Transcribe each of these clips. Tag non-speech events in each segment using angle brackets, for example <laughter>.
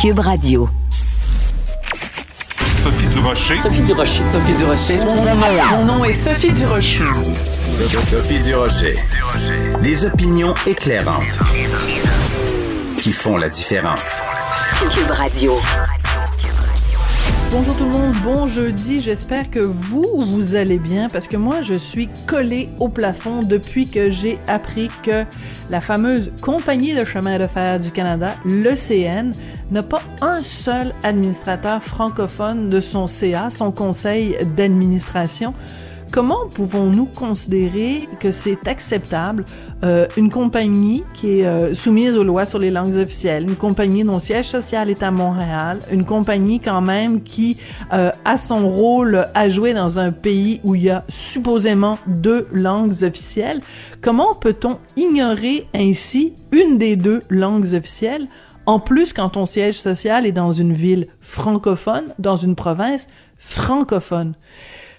Cube Radio. Sophie Durocher. Sophie Durocher. Sophie Durocher. Mon nom est Sophie Durocher. Sophie Durocher. Des opinions éclairantes qui font la différence. Cube Radio. Bonjour tout le monde, bon jeudi. J'espère que vous, vous allez bien parce que moi, je suis collée au plafond depuis que j'ai appris que la fameuse Compagnie de chemin de fer du Canada, l'ECN, n'a pas un seul administrateur francophone de son CA, son conseil d'administration. Comment pouvons-nous considérer que c'est acceptable euh, une compagnie qui est euh, soumise aux lois sur les langues officielles, une compagnie dont le siège social est à Montréal, une compagnie quand même qui euh, a son rôle à jouer dans un pays où il y a supposément deux langues officielles? Comment peut-on ignorer ainsi une des deux langues officielles? En plus quand ton siège social est dans une ville francophone, dans une province francophone?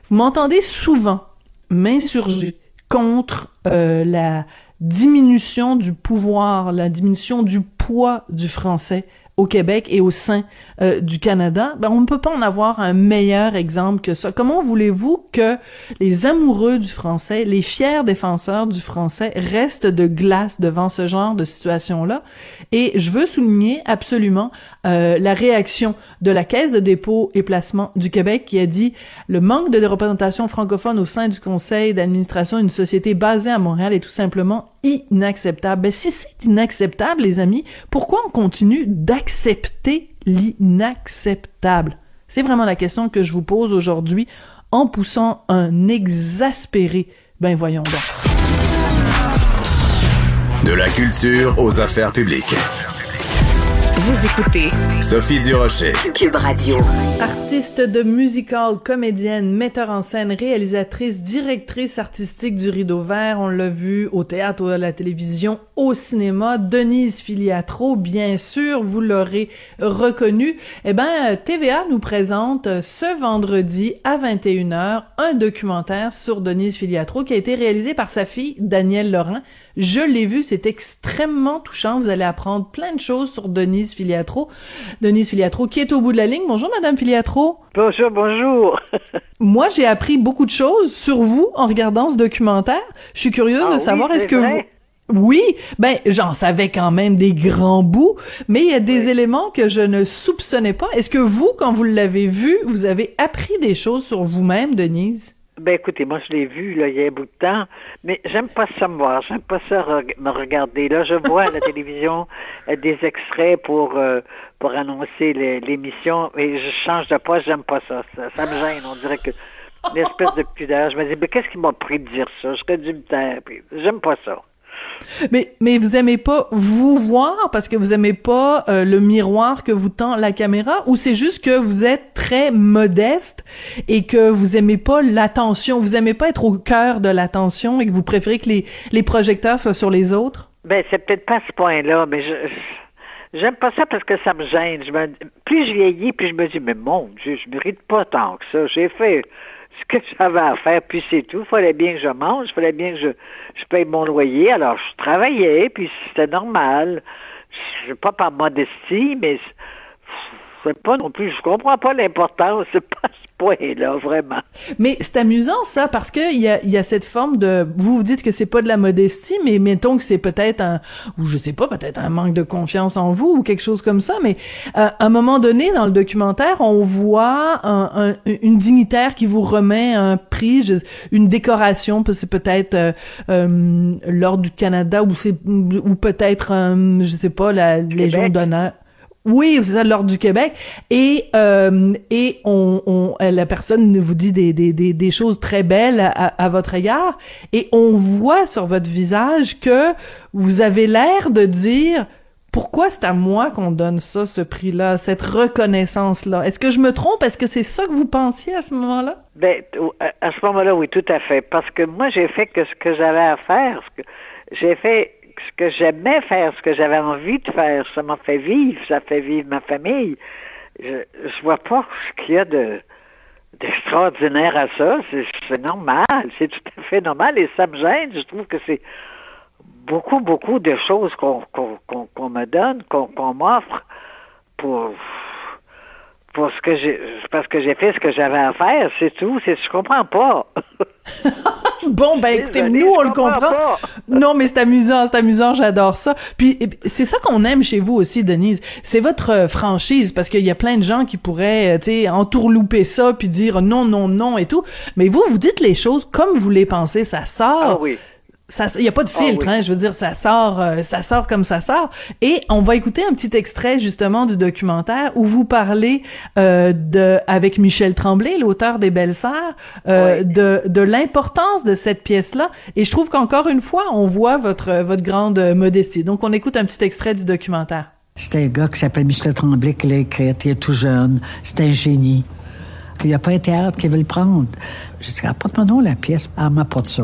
Vous m'entendez souvent m'insurger contre euh, la diminution du pouvoir, la diminution du poids du français au Québec et au sein euh, du Canada, ben on ne peut pas en avoir un meilleur exemple que ça. Comment voulez-vous que les amoureux du français, les fiers défenseurs du français restent de glace devant ce genre de situation-là? Et je veux souligner absolument euh, la réaction de la Caisse de dépôt et placement du Québec qui a dit le manque de représentation francophone au sein du conseil d'administration d'une société basée à Montréal est tout simplement inacceptable. Ben, si c'est inacceptable, les amis, pourquoi on continue d'accepter l'inacceptable? C'est vraiment la question que je vous pose aujourd'hui en poussant un exaspéré. Ben voyons donc. De la culture aux affaires publiques. Vous écoutez Sophie Durocher. Cube Radio. Artiste de musical, comédienne, metteur en scène, réalisatrice, directrice artistique du Rideau Vert, on l'a vu au théâtre, à la télévision, au cinéma, Denise Filiatro, bien sûr, vous l'aurez reconnu. Eh ben, TVA nous présente ce vendredi à 21h un documentaire sur Denise Filiatro qui a été réalisé par sa fille, Danielle Laurent. Je l'ai vu, c'est extrêmement touchant. Vous allez apprendre plein de choses sur Denise Filiatro. Denise Filiatro qui est au bout de la ligne. Bonjour, Madame Filiatro. Bonjour, bonjour. <laughs> Moi, j'ai appris beaucoup de choses sur vous en regardant ce documentaire. Je suis curieuse Ah de savoir, oui, est-ce que vrai? vous... Oui, ben j'en savais quand même des grands bouts, mais il y a des éléments que je ne soupçonnais pas. Est-ce que vous, quand vous l'avez vu, vous avez appris des choses sur vous-même, Denise? Ben écoutez, moi je l'ai vu là, il y a un bout de temps, mais j'aime pas ça me voir, j'aime pas ça reg- me regarder. Là, je vois à la <laughs> télévision euh, des extraits pour euh, pour annoncer l'émission, et je change de poste, j'aime pas ça. ça. ça me gêne, on dirait que une espèce de pudeur. Je me dis, mais qu'est-ce qui m'a pris de dire ça? Me taire. puis J'aime pas ça. Mais, mais vous aimez pas vous voir parce que vous aimez pas euh, le miroir que vous tend la caméra? Ou c'est juste que vous êtes très modeste et que vous aimez pas l'attention, vous aimez pas être au cœur de l'attention et que vous préférez que les, les projecteurs soient sur les autres? Ben, c'est peut-être pas ce point-là, mais je, j'aime pas ça parce que ça me gêne. Plus je vieillis, puis je me dis, mais mon Dieu, je mérite pas tant que ça. J'ai fait ce que j'avais à faire, puis c'est tout. Fallait bien que je mange, fallait bien que je, je paye mon loyer. Alors, je travaillais, puis c'était normal. Je pas par modestie, mais c'est pas non plus, je comprends pas l'importance, c'est pas à ce point-là, vraiment. Mais c'est amusant ça parce que il y a, il y a cette forme de vous vous dites que c'est pas de la modestie mais mettons que c'est peut-être un ou je sais pas peut-être un manque de confiance en vous ou quelque chose comme ça mais euh, à un moment donné dans le documentaire on voit un, un- une dignitaire qui vous remet un prix je- une décoration c'est peut-être euh, euh, l'ordre du Canada ou c'est ou peut-être je sais pas la Légion d'honneur oui, c'est ça, l'ordre du Québec. Et, euh, et on, on, la personne vous dit des, des, des, des choses très belles à, à votre égard. Et on voit sur votre visage que vous avez l'air de dire pourquoi c'est à moi qu'on donne ça, ce prix-là, cette reconnaissance-là? Est-ce que je me trompe? Est-ce que c'est ça que vous pensiez à ce moment-là? Ben, à- ce moment-là, oui, tout à fait. Parce que moi, j'ai fait que ce que j'avais à faire. J'ai fait que j'aimais faire, ce que j'avais envie de faire. Ça m'a fait vivre, ça fait vivre ma famille. Je, vois pas ce qu'il y a de d'extraordinaire à ça. C'est normal, c'est tout à fait normal et ça me gêne. Je trouve que c'est beaucoup, beaucoup de choses qu'on me donne, qu'on m'offre pour pour ce que j'ai parce que j'ai fait ce que j'avais à faire, c'est tout. C'est je comprends pas. <laughs> bon ben écoutez, nous on le comprend. pas. <laughs> Non mais c'est amusant, c'est amusant, j'adore ça. Puis et- c'est ça qu'on aime chez vous aussi, Denise. C'est votre euh, franchise parce qu'il y a plein de gens qui pourraient, euh, tu sais, entourlouper ça puis dire non non non et tout. Mais vous vous dites les choses comme vous les pensez, ça sort. Ah oui. Ça, il y a pas de filtre, oui. hein. Je veux dire, ça sort, euh, ça sort comme ça sort. Et on va écouter un petit extrait justement du documentaire où vous parlez euh, de avec Michel Tremblay, l'auteur des Belles Sœurs, euh, Oui. de de l'importance de cette pièce-là. Et je trouve qu'encore une fois, on voit votre votre grande modestie. Donc, on écoute un petit extrait du documentaire. C'est un gars qui s'appelle Michel Tremblay qui l'a écrit, il est tout jeune. C'est un génie. Il n'y a pas un théâtre qui veut le prendre. J'ai dit, apporte-moi la pièce. Elle m'a pas de ça.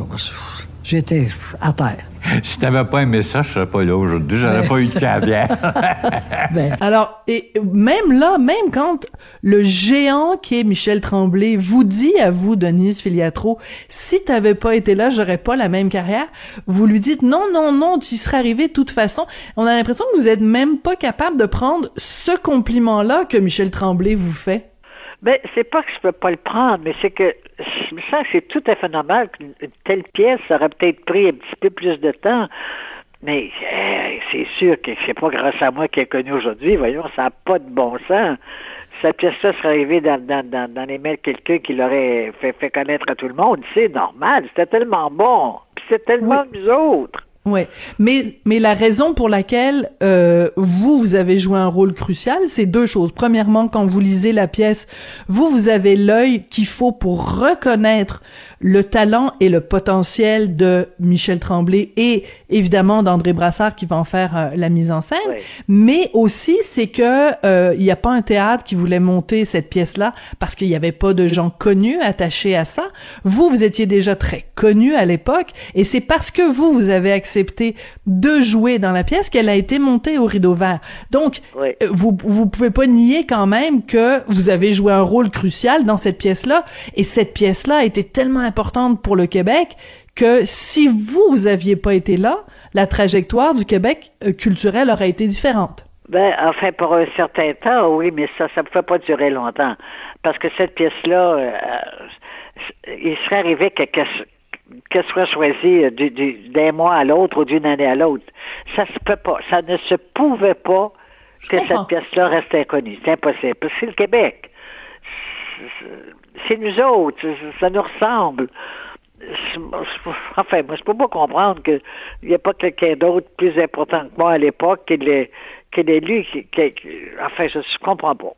J'étais à terre. Si t'avais pas aimé ça, je serais pas là aujourd'hui. J'aurais Ben. pas eu de caviar. <laughs> Ben, Alors, et même là, même quand le géant qui est Michel Tremblay vous dit à vous, Denise Filiatro, si t'avais pas été là, j'aurais pas la même carrière, vous lui dites non, non, non, tu y serais arrivé de toute façon. On a l'impression que vous êtes même pas capable de prendre ce compliment-là que Michel Tremblay vous fait. Ben, c'est pas que je peux pas le prendre, mais c'est que je me sens que c'est tout à fait normal qu'une une telle pièce aurait peut-être pris un petit peu plus de temps. Mais euh, c'est sûr que c'est pas grâce à moi qu'elle est connue aujourd'hui. Voyons, ça n'a pas de bon sens. Cette pièce-là serait arrivée dans, dans, dans, dans les mains de quelqu'un qui l'aurait fait, fait connaître à tout le monde. C'est normal. C'était tellement bon. Puis c'est tellement nous autres. Ouais, mais mais la raison pour laquelle euh, vous vous avez joué un rôle crucial, c'est deux choses. Premièrement, quand vous lisez la pièce, vous vous avez l'œil qu'il faut pour reconnaître le talent et le potentiel de Michel Tremblay et évidemment d'André Brassard qui va en faire euh, la mise en scène. Ouais. Mais aussi, c'est que euh, il n'y a pas un théâtre qui voulait monter cette pièce-là parce qu'il n'y avait pas de gens connus attachés à ça. Vous, vous étiez déjà très connu à l'époque, et c'est parce que vous, vous avez accepté de jouer dans la pièce qu'elle a été montée au rideau vert. Donc, Oui. euh, vous vous pouvez pas nier quand même que vous avez joué un rôle crucial dans cette pièce-là, et cette pièce-là était tellement importante pour le Québec que si vous, vous aviez pas été là, la trajectoire du Québec euh, culturel aurait été différente. Ben, enfin, pour un certain temps, oui, mais ça, ça ne pouvait pas durer longtemps. Parce que cette pièce-là, euh, il serait arrivé que, que- qu'elle soit choisie euh, du- du- d'un mois à l'autre ou d'une année à l'autre. Ça se peut pas. Ça ne se pouvait pas que comprends. cette pièce-là reste inconnue. C'est impossible. Parce que c'est le Québec. C'est- nous autres. Ça- nous ressemble. Enfin, moi, je peux pas comprendre qu'il n'y a pas quelqu'un d'autre plus important que moi à l'époque qui l'ait qui l'ait lu. Qui, qui- qui- enfin, je ne comprends pas.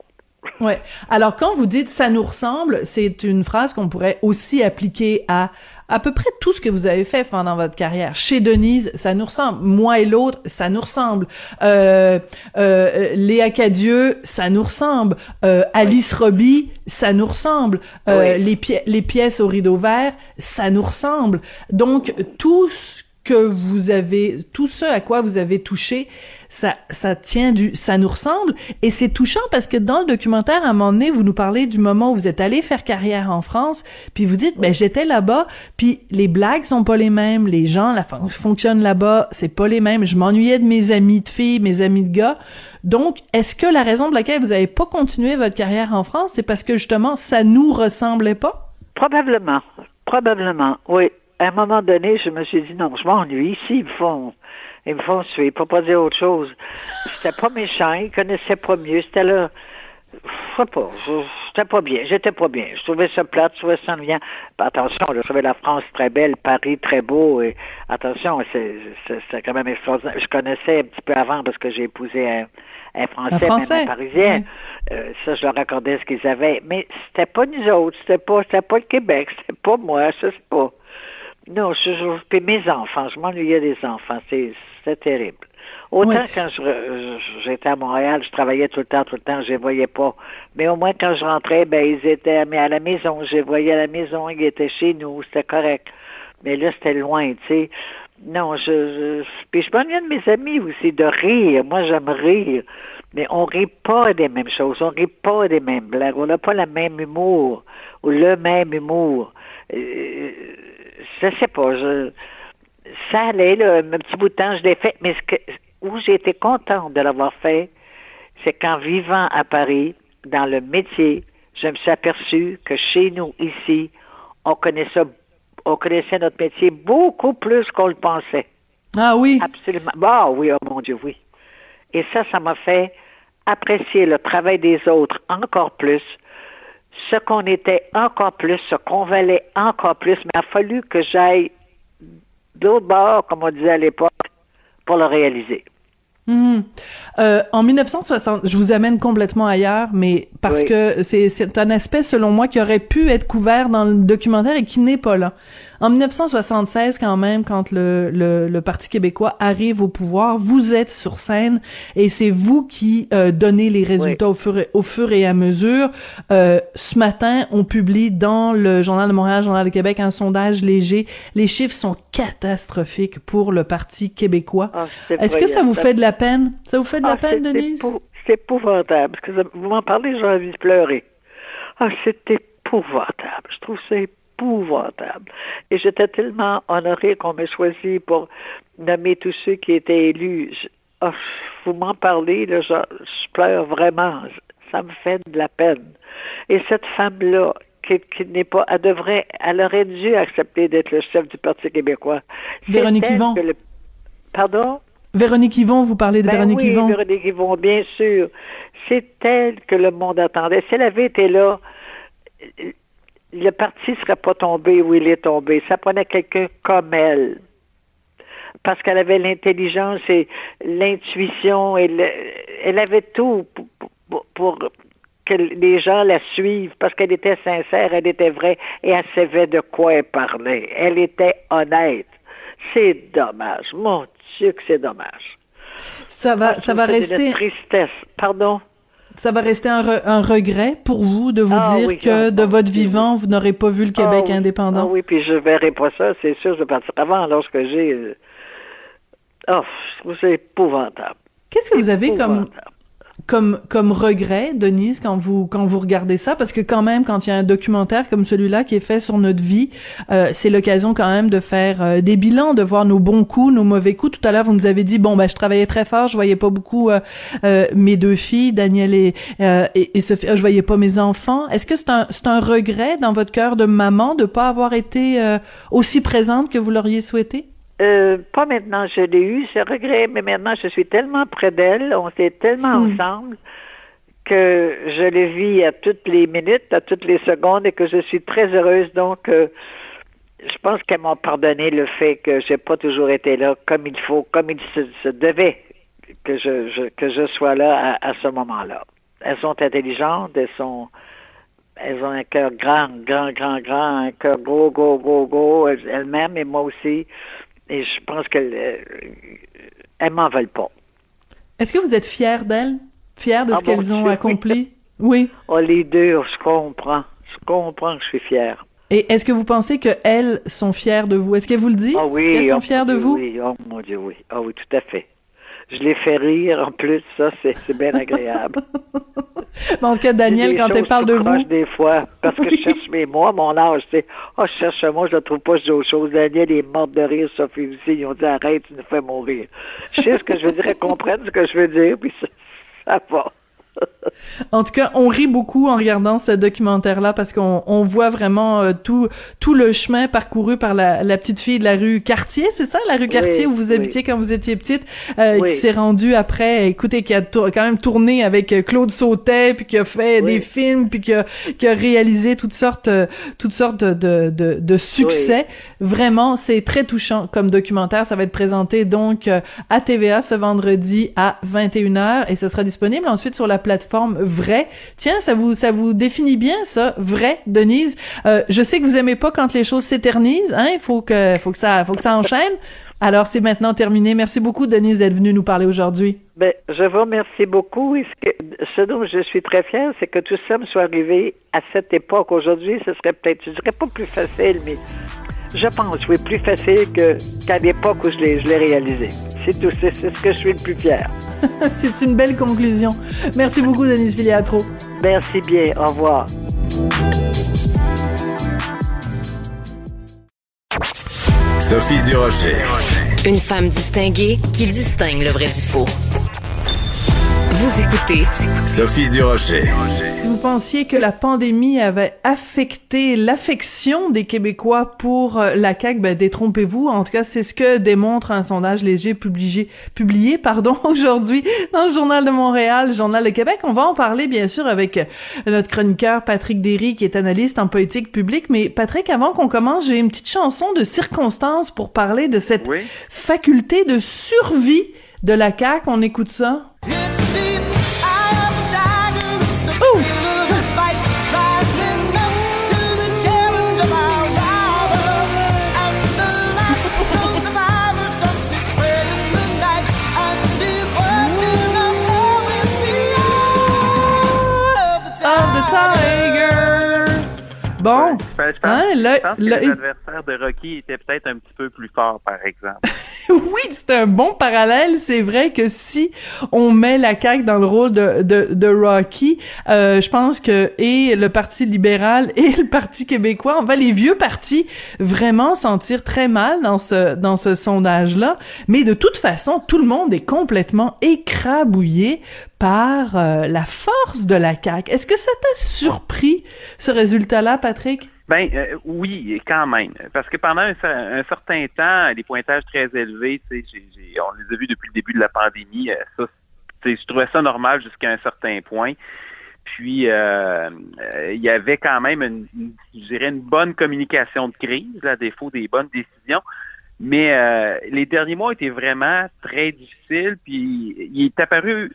Ouais. Alors quand vous dites ça nous ressemble, c'est une phrase qu'on pourrait aussi appliquer à à peu près tout ce que vous avez fait pendant votre carrière. Chez Denise, ça nous ressemble. Moi et l'autre, ça nous ressemble. Euh, euh, Léa Cadieux, ça nous ressemble. Euh, Alice Roby, ça nous ressemble. Euh, Oui. les, pi- les pièces au rideau vert, ça nous ressemble. Donc tout ce que vous avez, tout ce à quoi vous avez touché, ça, ça tient du, ça nous ressemble. Et c'est touchant parce que dans le documentaire, à un moment donné, vous nous parlez du moment où vous êtes allé faire carrière en France, puis vous dites, ben, j'étais là-bas, puis les blagues sont pas les mêmes, les gens, la fon- fonctionnent là-bas, c'est pas les mêmes. Je m'ennuyais de mes amis de filles, mes amis de gars. Donc, est-ce que la raison pour laquelle vous avez pas continué votre carrière en France, c'est parce que justement, ça nous ressemblait pas? Probablement. Probablement, oui. À un moment donné, je me suis dit, non, je m'ennuie ici, ils font, ils me font suivre, pour pas dire autre chose. C'était pas méchant, ils connaissaient pas mieux, c'était là, je sais pas, je- j'étais pas bien, j'étais pas bien. Je trouvais ça plate, je trouvais ça ennuyant. Ben, attention, je trouvais la France très belle, Paris très beau, et attention, c'est, quand même extraordinaire. Je connaissais un petit peu avant parce que j'ai épousé un, un Français, Un Français, même un Parisien. oui. Euh, ça, je leur accordais ce qu'ils avaient. Mais c'était pas nous autres, c'était pas, pas le Québec, c'était pas moi, je sais pas. Non, je, je, puis mes enfants, je m'ennuyais des enfants, c'est, c'était terrible. Autant quand j'étais à Montréal, je travaillais tout le temps, tout le temps, je les voyais pas. Mais au moins quand je rentrais, ben ils étaient mais à la maison, je les voyais à la maison, ils étaient chez nous, c'était correct. Mais là, c'était loin, tu sais. Non, je, je puis je m'ennuyais de mes amis aussi, de rire. Moi, j'aime rire. Mais on rit pas des mêmes choses, on rit pas des mêmes blagues, on n'a pas le même humour, ou le même humour. Euh, je sais pas, je, ça allait, là, un petit bout de temps, je l'ai fait, mais ce que, où j'ai été contente de l'avoir fait, c'est qu'en vivant à Paris, dans le métier, je me suis aperçu que chez nous, ici, on connaissait, on connaissait notre métier beaucoup plus qu'on le pensait. Ah oui? Absolument. Bah oui, oh mon Dieu, oui. Et ça, ça m'a fait apprécier le travail des autres encore plus, ce qu'on était encore plus, ce qu'on valait encore plus, mais il a fallu que j'aille d'autre bord, comme on disait à l'époque, pour le réaliser. Mhm. Euh, en 1960, je vous amène complètement ailleurs, mais parce Oui. que c'est un aspect, selon moi, qui aurait pu être couvert dans le documentaire et qui n'est pas là. En 1976, quand même, quand le, le, le Parti québécois arrive au pouvoir, vous êtes sur scène et c'est vous qui euh, donnez les résultats au, fur et, au fur et à mesure. Euh, ce matin, on publie dans le Journal de Montréal, Journal de Québec, un sondage léger. Les chiffres sont catastrophiques pour le Parti québécois. Ah, Est-ce que ça vous fait de la peine? Ça vous fait de la Ah, peine, Denise? C'est épouvantable. Parce que vous m'en parlez, j'ai envie de pleurer. Ah, c'est épouvantable. Je trouve ça épouvantable. Et j'étais tellement honorée qu'on m'ait choisi pour nommer tous ceux qui étaient élus. Ah, vous m'en parlez, là, je, je pleure vraiment. Ça me fait de la peine. Et cette femme-là, qui, qui n'est pas, elle devrait, elle aurait dû accepter d'être le chef du Parti québécois. Véronique Yvon. le- Pardon? Véronique Yvon, vous parlez de Ben Véronique oui, Yvon. Véronique Yvon, bien sûr. C'est elle que le monde attendait. Si elle avait été là, le parti ne serait pas tombé où il est tombé. Ça prenait quelqu'un comme elle. Parce qu'elle avait l'intelligence et l'intuition. et le- Elle avait tout pour, pour- pour que les gens la suivent parce qu'elle était sincère, elle était vraie et elle savait de quoi elle parlait. Elle était honnête. C'est dommage. Mon Dieu que c'est dommage. Ça va, ça va rester, une tristesse. Pardon? Ça va rester un, re- un regret pour vous de vous Ah dire oui, que ah, de ah, votre vivant, vous n'aurez pas vu le Québec Ah indépendant. Oui, puis je verrai pas ça, c'est sûr, je vais partir avant lorsque j'ai. euh, Oh, je trouve ça épouvantable. Qu'est-ce que vous avez comme. Comme, comme regret, Denise, quand vous, quand vous regardez ça? Parce que quand même, quand il y a un documentaire comme celui-là qui est fait sur notre vie, euh, c'est l'occasion quand même de faire euh, des bilans, de voir nos bons coups, nos mauvais coups. Tout à l'heure, vous nous avez dit, bon, ben, je travaillais très fort, je voyais pas beaucoup euh, euh, mes deux filles, Daniel et, euh, et, et Sophie, euh, je voyais pas mes enfants. Est-ce que c'est un, c'est un regret dans votre cœur de maman de pas avoir été euh, aussi présente que vous l'auriez souhaité? Euh, pas maintenant, je l'ai eu, ce regret, mais maintenant je suis tellement près d'elle, on est tellement Hmm. ensemble que je le vis à toutes les minutes, à toutes les secondes et que je suis très heureuse. Donc, euh, je pense qu'elles m'ont pardonné le fait que j'ai pas toujours été là comme il faut, comme il se, se devait que je, je- que je sois là à, à ce moment-là. Elles sont intelligentes, elles sont elles ont un cœur grand, grand, grand, grand, un cœur gros, gros, gros, gros, elles- elles-mêmes et moi aussi. Et je pense qu'elles euh, elles m'en veulent pas. Est-ce que vous êtes fière d'elles? Fière de Ah ce qu'elles ont Dieu, accompli? <laughs> Oui. Oh, les deux, je comprends. Je comprends que je suis fière. Et est-ce que vous pensez qu'elles sont fières de vous? Est-ce qu'elles vous le disent? Ah oui. Qu'elles sont oh, fières de vous? Oui, oh mon Dieu, oui. Ah oui, tout à fait. Je les fais rire en plus, ça, c'est c'est bien agréable. <laughs> Mais en tout cas, Daniel, quand elle parle de vous, des fois, parce que je cherche mes mots, mon âge, sais. Oh, je cherche moi, je ne trouve pas, je dis autre chose. Daniel est morte de rire, Sophie aussi. Ils ont dit, arrête, tu nous fais mourir. Je sais ce que je veux dire, <laughs> elles comprennent ce que je veux dire, puis ça, ça va. En tout cas, on rit beaucoup en regardant ce documentaire-là parce qu'on on voit vraiment euh, tout tout le chemin parcouru par la, la petite fille de la rue Cartier, c'est ça, la rue Cartier où vous oui. habitiez quand vous étiez petite, euh, Oui. qui s'est rendue après, écoutez, qui a quand même tourné avec euh, Claude Sautet, puis qui a fait des films, puis qui a, qui a réalisé toutes sortes toutes sortes de de, de succès. Vraiment, c'est très touchant comme documentaire. Ça va être présenté donc à TVA ce vendredi à 21h et ce sera disponible ensuite sur la plateforme Vrai. Tiens, ça vous ça vous définit bien ça, Vrai, Denise. Euh, je sais que vous aimez pas quand les choses s'éternisent, hein. Il faut que faut que ça faut que ça enchaîne. Alors c'est maintenant terminé. Merci beaucoup, Denise, d'être venue nous parler aujourd'hui. Ben, je vous remercie beaucoup. Et ce dont je suis très fière, c'est que tout ça me soit arrivé à cette époque. Aujourd'hui, ce serait peut-être, je dirais pas plus facile, mais je pense, oui, plus facile que, qu'à l'époque où je l'ai, je l'ai réalisé. C'est tout, c'est, c'est ce que je suis le plus fier. <laughs> c'est une belle conclusion. Merci beaucoup, Denise Filiatro. Merci bien. Au revoir. Sophie Durocher. Une femme distinguée qui distingue le vrai du faux. Vous écoutez Sophie Durocher. Si vous pensiez que la pandémie avait affecté l'affection des Québécois pour euh, la CAQ, ben détrompez-vous. En tout cas, c'est ce que démontre un sondage léger publié, publié pardon, <laughs> aujourd'hui dans le Journal de Montréal, Journal de Québec. On va en parler, bien sûr, avec notre chroniqueur Patrick Derry, qui est analyste en politique publique. Mais Patrick, avant qu'on commence, j'ai une petite chanson de circonstance pour parler de cette Oui. faculté de survie de la CAQ. On écoute ça? 哦。Bon, Je pense, Hein, là- je pense que là- les adversaires de Rocky étaient peut-être un petit peu plus forts, par exemple. <laughs> oui, c'est un bon parallèle. C'est vrai que si on met la CAQ dans le rôle de, de, de Rocky, euh, je pense que et le Parti libéral <laughs> et le Parti québécois, enfin les vieux partis, vraiment sentir très mal dans ce dans ce sondage-là. Mais de toute façon, tout le monde est complètement écrabouillé par euh, la force de la CAQ. Est-ce que ça t'a surpris ce résultat-là, Patrick? Ben euh, oui, quand même. Parce que pendant un, un certain temps, les pointages très élevés, sais, j'ai- j'ai- on les a vus depuis le début de la pandémie. euh, Ça, je trouvais ça normal jusqu'à un certain point. Puis euh, euh, il y avait quand même une, une- je dirais une bonne communication de crise, à défaut des bonnes décisions. Mais euh, les derniers mois étaient vraiment très difficiles. Puis il est apparu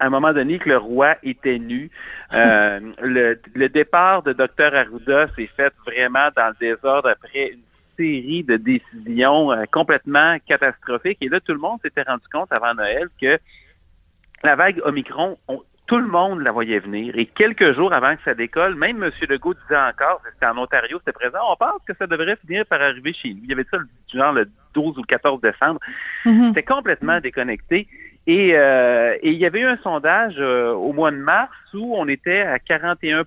à un moment donné que le roi était nu. Euh, le, le départ de Dr Arruda s'est fait vraiment dans le désordre après une série de décisions euh, complètement catastrophiques. Et là, tout le monde s'était rendu compte avant Noël que la vague Omicron, on- tout le monde la voyait venir. Et quelques jours avant que ça décolle, même M. Legault disait encore, c'était en Ontario, c'était présent, on pense que ça devrait finir par arriver chez lui. Il y avait ça le- genre le 12 ou le 14 décembre. C'était complètement déconnecté. Et, euh, et il y avait eu un sondage euh, au mois de mars où on était à 41%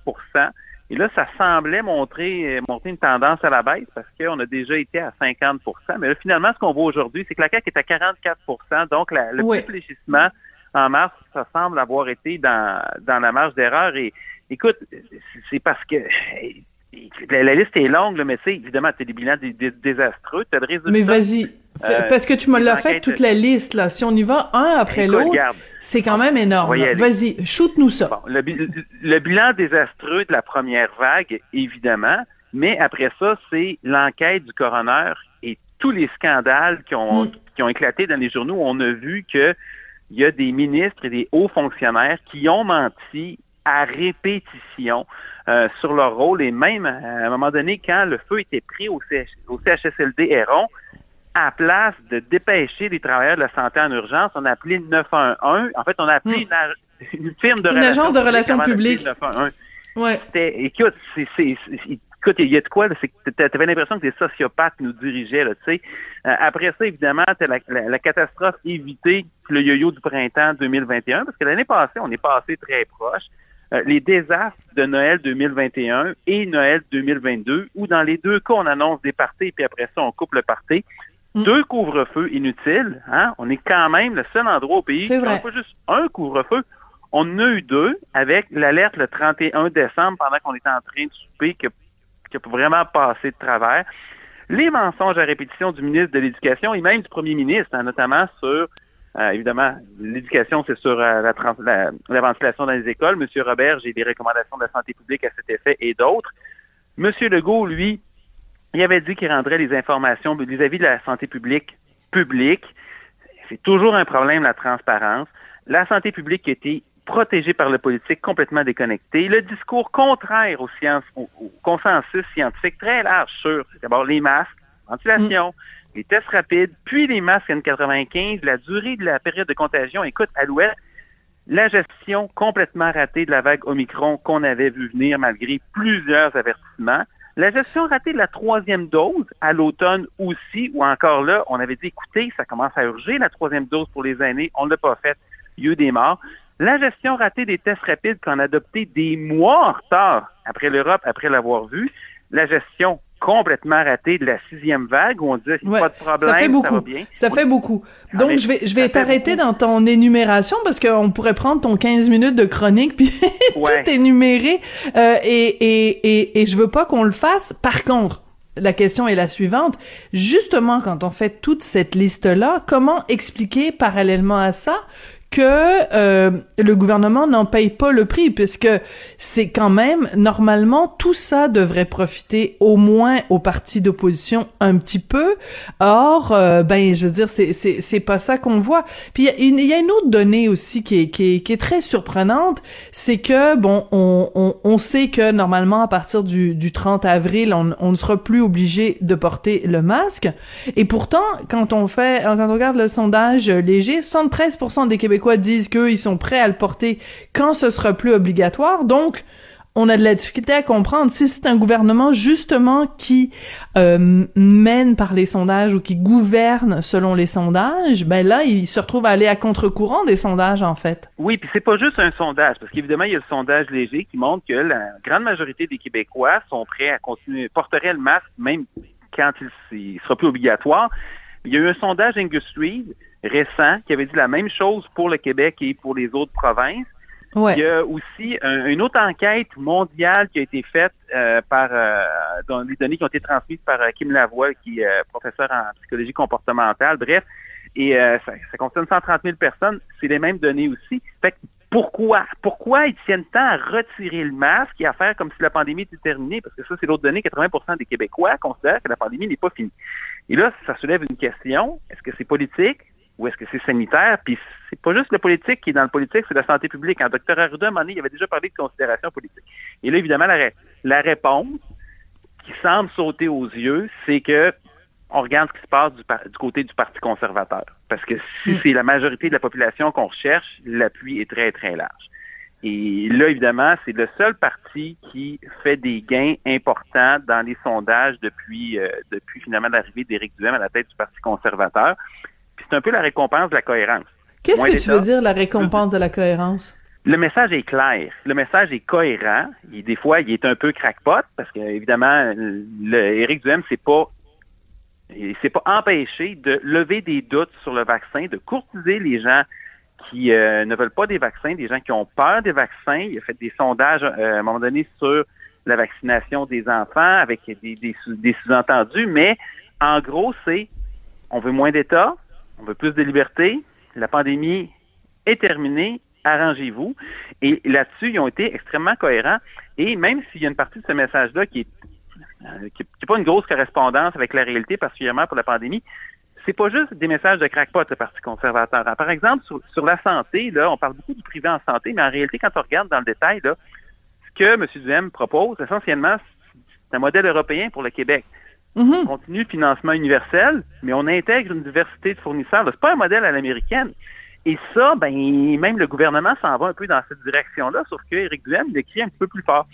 Et là, ça semblait montrer, montrer une tendance à la baisse parce qu'on a déjà été à 50% Mais là, finalement, ce qu'on voit aujourd'hui, c'est que la CAQ est à 44% Donc, la- le Oui. fléchissement en mars, ça semble avoir été dans, dans la marge d'erreur. Et écoute, c'est parce que la, la liste est longue, là, mais sais, évidemment, as des bilans dé- dé- désastreux, as le. Mais vas-y, Euh, parce que tu me l'as fait toute la liste là. Si on y va un après l'autre, c'est quand même énorme. Vas-y, shoot-nous ça. Bon, le, bi- le bilan désastreux de la première vague, évidemment, mais après ça, c'est l'enquête du coroner et tous les scandales qui ont, Mm. qui ont éclaté dans les journaux. On a vu que il y a des ministres et des hauts fonctionnaires qui ont menti à répétition euh, sur leur rôle et même à un moment donné, quand le feu était pris au, CH au CHSLD Héron, à place de dépêcher les travailleurs de la santé en urgence, on a appelé le 911. En fait, on a appelé Mm. une, firme de Une relations agence de relations publiques. le 911. Ouais. Écoute, c'est, écoute, il y a de quoi, c'est que t'a- t'avais l'impression que des sociopathes nous dirigeaient, là, tu sais. Euh, après ça, évidemment, t'as la, la- la catastrophe évitée, le yo-yo du printemps 2021, parce que l'année passée, on est passé très proche. Euh, les désastres de Noël 2021 et Noël 2022, où dans les deux cas, on annonce des parties, puis après ça, on coupe le party. Mm. Deux couvre-feux inutiles, hein? On est quand même le seul endroit au pays qui n'a pas juste un couvre-feu. On en a eu deux avec l'alerte le 31 décembre pendant qu'on était en train de souper qui a vraiment passé de travers. Les mensonges à répétition du ministre de l'Éducation et même du premier ministre, hein, notamment sur, euh, évidemment, l'éducation, c'est sur euh, la, ventilation dans les écoles. Monsieur Robert, j'ai des recommandations de la santé publique à cet effet et d'autres. Monsieur Legault, lui, il avait dit qu'il rendrait les informations vis-à-vis de la santé publique publique. C'est toujours un problème, la transparence. La santé publique qui a été protégée par le politique, complètement déconnectée. Le discours contraire au, consensus scientifique très large sur d'abord les masques, ventilation, les tests rapides, puis les masques N95, la durée de la période de contagion. Écoute, à l'ouest, la gestion complètement ratée de la vague Omicron qu'on avait vu venir malgré plusieurs avertissements. La gestion ratée de la troisième dose à l'automne aussi, ou encore là, on avait dit, écoutez, ça commence à urger la troisième dose pour les aînés, on ne l'a pas fait, il y a eu des morts. La gestion ratée des tests rapides qu'on a adopté des mois en retard après l'Europe, après l'avoir vu. La gestion complètement raté de la sixième vague où on disait Ouais, pas de problème, ça fait beaucoup. va bien. Ça fait beaucoup. Ah, Donc, mais je vais, je vais t'arrêter dans ton énumération parce qu'on pourrait prendre ton 15 minutes de chronique puis <laughs> Ouais. tout énumérer. Euh, et, et, et, et je veux pas qu'on le fasse. Par contre, la question est la suivante. Justement, quand on fait toute cette liste-là, comment expliquer parallèlement à ça que euh, le gouvernement n'en paye pas le prix, puisque c'est quand même, normalement, tout ça devrait profiter au moins aux partis d'opposition un petit peu. Or, euh, ben, je veux dire, c'est, c'est, c'est pas ça qu'on voit. Puis il y a une- autre donnée aussi qui est, qui est, qui est très surprenante, c'est que, bon, on, on, on sait que normalement, à partir du, du 30 avril, on, on ne sera plus obligé de porter le masque. Et pourtant, quand on fait, quand on regarde le sondage léger, 73% des Québécois disent qu'ils sont prêts à le porter quand ce sera plus obligatoire. Donc, on a de la difficulté à comprendre si c'est un gouvernement justement qui euh, mène par les sondages ou qui gouverne selon les sondages, ben là, il se retrouve à aller à contre-courant des sondages en fait. Oui, puis c'est pas juste un sondage, parce qu'évidemment, il y a le sondage léger qui montre que la grande majorité des Québécois sont prêts à continuer, porteraient le masque même quand il, il sera plus obligatoire. Il y a eu un sondage Industry récent qui avait dit la même chose pour le Québec et pour les autres provinces. Il y a aussi un- une autre enquête mondiale qui a été faite euh, par euh, dans les données qui ont été transmises par euh, Kim Lavoie, qui est professeur en psychologie comportementale. Bref, et ça, ça concerne 130 000 personnes. C'est les mêmes données aussi. Fait que pourquoi? Pourquoi ils tiennent tant à retirer le masque et à faire comme si la pandémie était terminée? Parce que ça, c'est l'autre donnée. 80% des Québécois considèrent que la pandémie n'est pas finie. Et là, ça soulève une question. Est-ce que c'est politique? Ou est-ce que c'est sanitaire? Puis c'est pas juste le politique qui est dans le politique, c'est la santé publique. En Dr Arruda, à un moment donné, il avait déjà parlé de considération politique. Et là, évidemment, la, la réponse qui semble sauter aux yeux, c'est que on regarde ce qui se passe du, côté du Parti conservateur. Parce que si c'est la majorité de la population qu'on recherche, l'appui est très, très large. Et là, évidemment, c'est le seul parti qui fait des gains importants dans les sondages depuis, euh, depuis finalement l'arrivée d'Éric Duhem à la tête du Parti conservateur. C'est un peu la récompense de la cohérence. Qu'est-ce que tu veux dire la récompense de la cohérence? <laughs> Le message est clair. Le message est cohérent. Il, des fois, il est un peu crackpot parce que, évidemment, le, Éric Duhem, c'est pas, s'est pas empêché de lever des doutes sur le vaccin, de courtiser les gens qui euh, ne veulent pas des vaccins, des gens qui ont peur des vaccins. Il a fait des sondages euh, à un moment donné sur la vaccination des enfants avec des, des sous-entendus, mais en gros, c'est on veut moins d'État, on veut plus de liberté, la pandémie est terminée, arrangez-vous. Et là-dessus, ils ont été extrêmement cohérents. Et même s'il y a une partie de ce message-là qui est euh, qui n'est pas une grosse correspondance avec la réalité, particulièrement pour la pandémie, c'est pas juste des messages de crackpot, le Parti conservateur. Alors, par exemple, sur, la santé, là, on parle beaucoup du privé en santé, mais en réalité, quand on regarde dans le détail, ce que M. Duhem propose, essentiellement, c'est un modèle européen pour le Québec. Mhm. On continue financement universel, mais on intègre une diversité de fournisseurs. C'est pas un modèle à l'américaine. Et ça, ben, même le gouvernement s'en va un peu dans cette direction-là, sauf que Éric Duhem l'écrit un peu plus fort.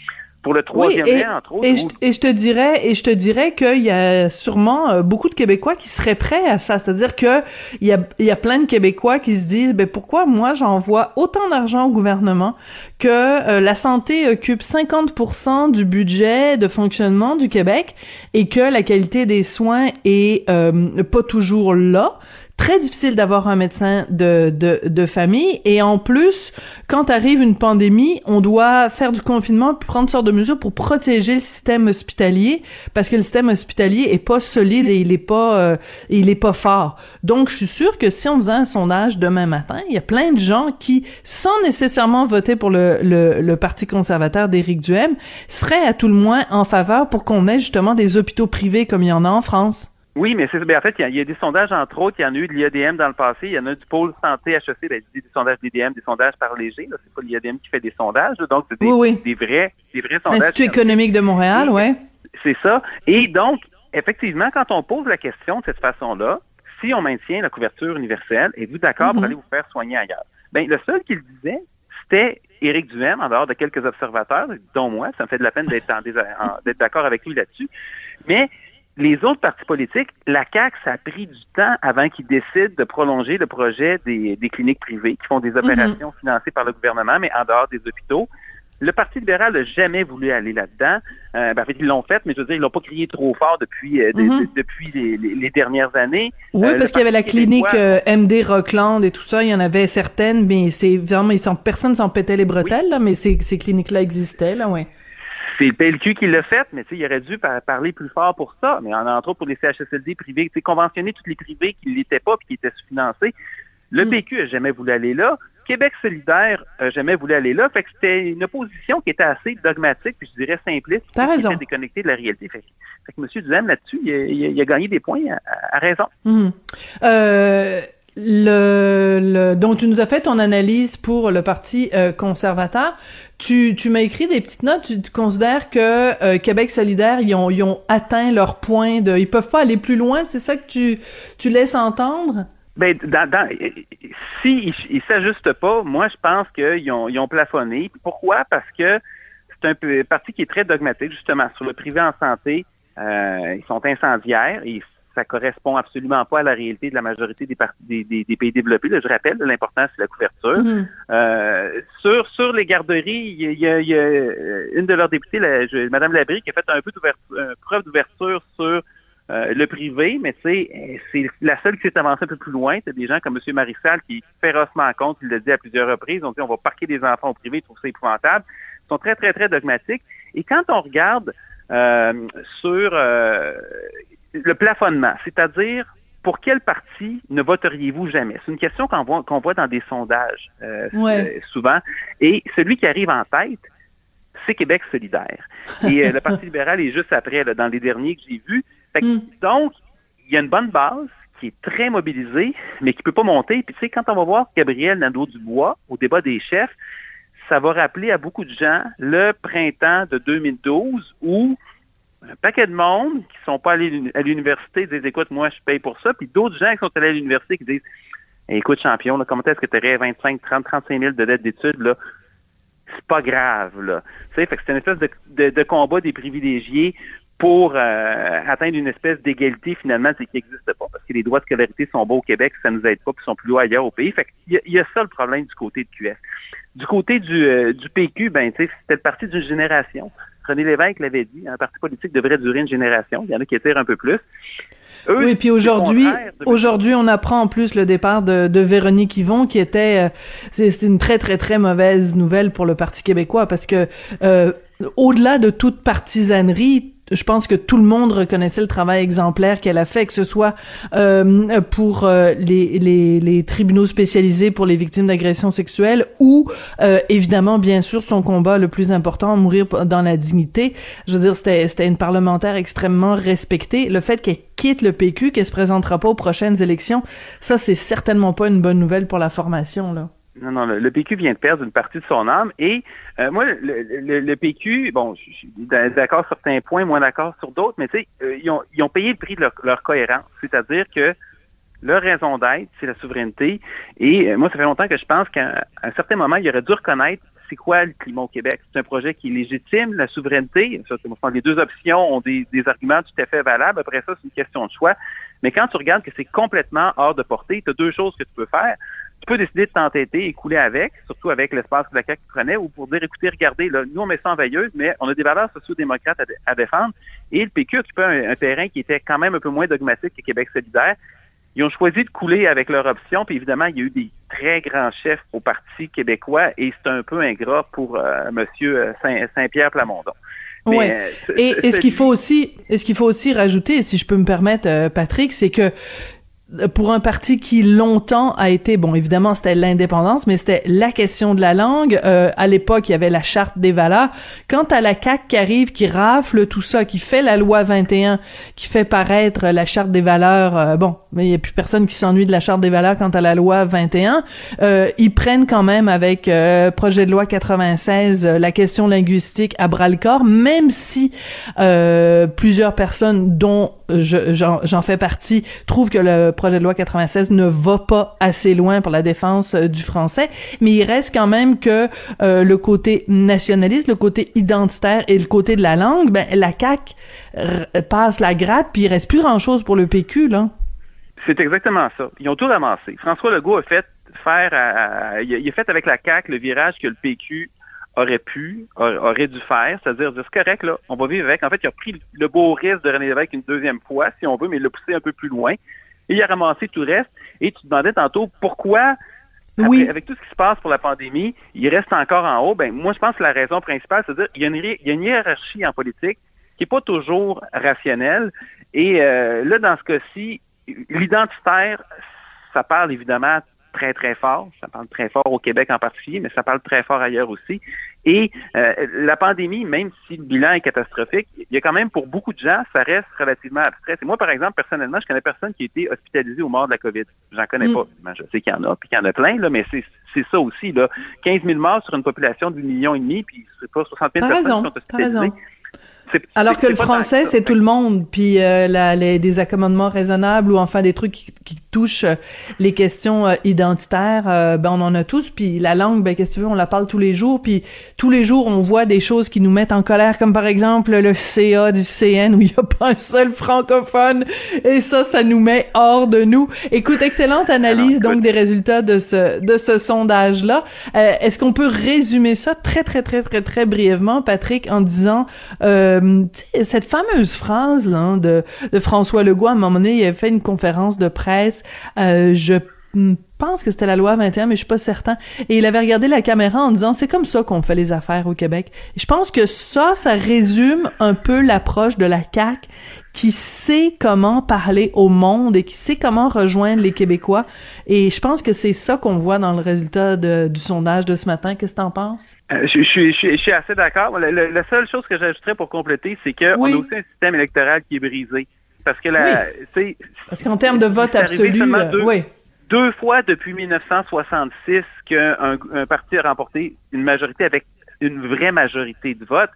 Pour le troisième et, lien, entre autres, et, où- je, et je te dirais, et je te dirais qu'il y a sûrement euh, beaucoup de Québécois qui seraient prêts à ça. C'est-à-dire que il y a, il y a plein de Québécois qui se disent, ben pourquoi moi j'envoie autant d'argent au gouvernement que euh, la santé occupe 50% du budget de fonctionnement du Québec et que la qualité des soins est euh, pas toujours là? Très difficile d'avoir un médecin de, de, de famille et en plus, quand arrive une pandémie, on doit faire du confinement puis prendre sortes de mesures pour protéger le système hospitalier parce que le système hospitalier est pas solide et il est pas euh, il est pas fort. Donc je suis sûre que si on faisait un sondage demain matin, il y a plein de gens qui sans nécessairement voter pour le, le, le parti conservateur d'Éric Duhem seraient à tout le moins en faveur pour qu'on ait justement des hôpitaux privés comme il y en a en France. Oui, mais c'est ben, en fait, il y, a, il y a des sondages, entre autres, il y en a eu de l'IADM dans le passé, il y en a du pôle santé HEC, ben, des sondages d'IDM, des sondages par léger, là, c'est pas l'IADM qui fait des sondages, là, donc c'est des, Oui, oui. des vrais, des vrais sondages. L'Institut économique de Montréal, ouais. C'est ça. Et donc, effectivement, quand on pose la question de cette façon-là, si on maintient la couverture universelle, êtes-vous d'accord pour Mhm. aller vous faire soigner ailleurs? Ben, le seul qui le disait, c'était Éric Duhem, en dehors de quelques observateurs, dont moi, ça me fait de la peine d'être en dés- en- d'être d'accord avec lui là-dessus. Mais les autres partis politiques, la CAQ, ça a pris du temps avant qu'ils décident de prolonger le projet des, des cliniques privées qui font des opérations financées par le gouvernement, mais en dehors des hôpitaux. Le Parti libéral n'a jamais voulu aller là-dedans. Euh, ben, en fait, ils l'ont fait, mais je veux dire, ils l'ont pas crié trop fort depuis euh, Mhm. de- depuis les, les- les dernières années. Oui, Euh, parce qu'il y avait la clinique euh, MD Rockland et tout ça, il y en avait certaines, mais c'est vraiment, ils s'en, personne s'en pétait les bretelles, là, mais ces, ces cliniques-là existaient, là, ouais. C'est le PLQ qui l'a fait, mais tu sais, il aurait dû par- parler plus fort pour ça. Mais en, entre autres pour les CHSLD privés, tu sais, conventionner toutes les privés qui ne l'étaient pas puis qui étaient sous-financés. Le Mm. PQ a jamais voulu aller là. Québec solidaire a jamais voulu aller là. Fait que c'était une opposition qui était assez dogmatique, puis je dirais simpliste, qui raison. était déconnectée de la réalité. Fait, que- fait que M. Duhem, là-dessus, il, a- il a- il a gagné des points à, à raison. Mhm. Euh, donc, tu nous as fait ton analyse pour le Parti euh, conservateur. Tu, tu m'as écrit des petites notes. Tu, considères que euh, Québec solidaire, ils ont, ils ont atteint leur point de... Ils peuvent pas aller plus loin, c'est ça que tu, tu laisses entendre? Ben, dans, si ils s'ajustent pas, moi, je pense qu'ils ont, ils ont plafonné. Pourquoi? Parce que c'est un parti qui est très dogmatique, justement, sur le privé en santé. euh, ils sont incendiaires et ça correspond absolument pas à la réalité de la majorité des, des, des- des pays développés. Là, je rappelle, l'important, c'est la couverture. Mhm. Euh, sur, sur les garderies, il y a, il y a- euh, une de leurs députées, la, je- Mme Labrie, qui a fait un peu d'ouverture, preuve d'ouverture sur euh, le privé, mais c'est la seule qui s'est avancée un peu plus loin. C'est des gens comme M. Marissal qui est férocement contre, il l'a dit à plusieurs reprises, on dit on va parquer des enfants au privé, ils trouvent ça épouvantable. Ils sont très, très, très dogmatiques. Et quand on regarde euh, sur euh, le plafonnement, c'est-à-dire pour quel parti ne voteriez-vous jamais? C'est une question qu'on voit, qu'on voit dans des sondages euh, Ouais. euh, souvent. Et celui qui arrive en tête, c'est Québec solidaire. Et euh, le <laughs> Parti libéral est juste après, là, dans les derniers que j'ai vus. Fait que, Mm. Donc, il y a une bonne base qui est très mobilisée, mais qui peut pas monter. Puis tu sais, quand on va voir Gabriel Nadeau-Dubois au débat des chefs, ça va rappeler à beaucoup de gens le printemps de 2012 où un paquet de monde qui sont pas allés à l'université disent écoute moi je paye pour ça. Puis d'autres gens qui sont allés à l'université qui disent écoute champion comment est-ce que tu aurais 25 30 35 000 de dettes d'études là? C'est pas grave là. C'est une espèce de, de, combat des privilégiés pour euh, atteindre une espèce d'égalité finalement qui n'existe pas. Parce que les droits de scolarité sont bas au Québec ça nous aide pas puis sont plus hauts ailleurs au pays. Fait il y a ça le problème du côté de QS du côté du, euh, du PQ ben tu sais c'était parti d'une génération René Lévesque l'avait dit, un parti politique devrait durer une génération. Il y en a qui étirent un peu plus. Eux, Oui, puis aujourd'hui, aujourd'hui, on apprend en plus le départ de, de Véronique Yvon, qui était, euh, c'est c'est une très très très mauvaise nouvelle pour le Parti québécois, parce que euh, au-delà de toute partisanerie, je pense que tout le monde reconnaissait le travail exemplaire qu'elle a fait, que ce soit euh, pour euh, les, les, les tribunaux spécialisés pour les victimes d'agressions sexuelles ou euh, évidemment, bien sûr, son combat le plus important, mourir dans la dignité. Je veux dire, c'était c'était une parlementaire extrêmement respectée. Le fait qu'elle quitte le PQ, qu'elle se présentera pas aux prochaines élections, ça c'est certainement pas une bonne nouvelle pour la formation là. Non, non, le, le PQ vient de perdre une partie de son âme. Et euh, moi, le, le- le PQ, bon, je suis d'a- d'accord sur certains points, moins d'accord sur d'autres, mais tu sais, euh, ils, ont, ils ont payé le prix de leur, leur cohérence. C'est-à-dire que leur raison d'être, c'est la souveraineté. Et euh, moi, ça fait longtemps que je pense qu'à un certain moment, il aurait dû reconnaître c'est quoi le climat au Québec. C'est un projet qui est légitime, la souveraineté. Ça, je pense que les deux options ont des, des arguments tout à fait valables. Après ça, c'est une question de choix. Mais quand tu regardes que c'est complètement hors de portée, tu as deux choses que tu peux faire. Tu peux décider de t'entêter et couler avec, surtout avec l'espace que la CAQ prenait, ou pour dire, écoutez, regardez, là, nous, on met ça en veilleuse, mais on a des valeurs sociaux-démocrates à, dé- à défendre. Et le PQ occupait un, un terrain qui était quand même un peu moins dogmatique que Québec solidaire. Ils ont choisi de couler avec leur option, puis évidemment, il y a eu des très grands chefs au Parti québécois, et c'est un peu ingrat pour euh, Monsieur Saint- Saint-Pierre Plamondon. Mais, Ouais. euh, Et, ce- et ce qu'il faut aussi, et ce qu'il faut aussi rajouter, si je peux me permettre, euh, Patrick, c'est que euh, pour un parti qui longtemps a été, bon, évidemment, c'était l'indépendance, mais c'était la question de la langue. Euh, à l'époque, il y avait la charte des valeurs. Quant à la CAQ qui arrive, qui rafle tout ça, qui fait la loi 21, qui fait paraître la charte des valeurs, euh, bon, mais il y a plus personne qui s'ennuie de la charte des valeurs quant à la loi 21. Euh, ils prennent quand même avec euh, projet de loi 96 euh, la question linguistique à bras le corps, même si plusieurs personnes, dont je- j'en j'en fais partie, trouvent que le projet de loi 96 ne va pas assez loin pour la défense euh, du français, mais il reste quand même que euh, le côté nationaliste, le côté identitaire et le côté de la langue, ben la CAQ passe la gratte, puis il reste plus grand-chose pour le PQ, là. C'est exactement ça. Ils ont tout ramassé. François Legault a fait faire, il a fait avec la CAQ le virage que le PQ aurait pu, aurait dû faire, c'est-à-dire dire c'est correct, là, on va vivre avec. En fait, il a pris le beau risque de René Lévesque une deuxième fois, si on veut, mais il l'a poussé un peu plus loin. Et il a ramassé tout le reste. Et tu demandais tantôt pourquoi, Oui. avec tout ce qui se passe pour la pandémie, il reste encore en haut. Ben, moi, je pense que la raison principale, c'est-à-dire qu'il y a une, hi- il y a une hiérarchie en politique qui n'est pas toujours rationnelle. Et euh, là, dans ce cas-ci, l'identitaire, ça parle évidemment très, très fort. Ça parle très fort au Québec en particulier, mais ça parle très fort ailleurs aussi. Et euh, la pandémie, même si le bilan est catastrophique, il y a quand même pour beaucoup de gens, ça reste relativement abstrait. Et moi, par exemple, personnellement, je connais personne qui a été hospitalisé au mort de la COVID. J'en connais Mm. pas. Je sais qu'il y en a, puis qu'il y en a plein, là, mais c'est c'est ça aussi. Là. 15 000 morts sur une population d'une million et demi, puis c'est pas 60 000 T'as personnes raison, qui sont hospitalisées. Alors que le français, ça. c'est tout le monde, puis euh, la- les, des accommodements raisonnables ou enfin des trucs qui, qui touchent euh, les questions euh, identitaires, euh, ben on en a tous. Puis la langue, ben qu'est-ce que tu veux, on la parle tous les jours. Puis tous les jours, on voit des choses qui nous mettent en colère, comme par exemple le CA du CN où il n'y a pas un seul francophone. Et ça, ça nous met hors de nous. Écoute, excellente analyse Alors, donc des résultats de ce de ce sondage-là. Euh, Est-ce qu'on peut résumer ça très très très très très brièvement, Patrick, en disant euh, cette fameuse phrase là, de, de François Legault, à un moment donné, il avait fait une conférence de presse. Euh, je pense que c'était la loi 21, mais je suis pas certain. Et il avait regardé la caméra en disant c'est comme ça qu'on fait les affaires au Québec. Et je pense que ça, ça résume un peu l'approche de la CAC qui sait comment parler au monde et qui sait comment rejoindre les Québécois. Et je pense que c'est ça qu'on voit dans le résultat de- du sondage de ce matin. Qu'est-ce que t'en penses? Euh, Je, je suis- je suis- je suis assez d'accord. La seule chose que j'ajouterais pour compléter, c'est qu'on Oui. a aussi un système électoral qui est brisé. Parce que la, Parce qu'en termes de vote absolu, euh, deux- oui. deux fois depuis 1966 qu'un un parti a remporté une majorité avec une vraie majorité de vote.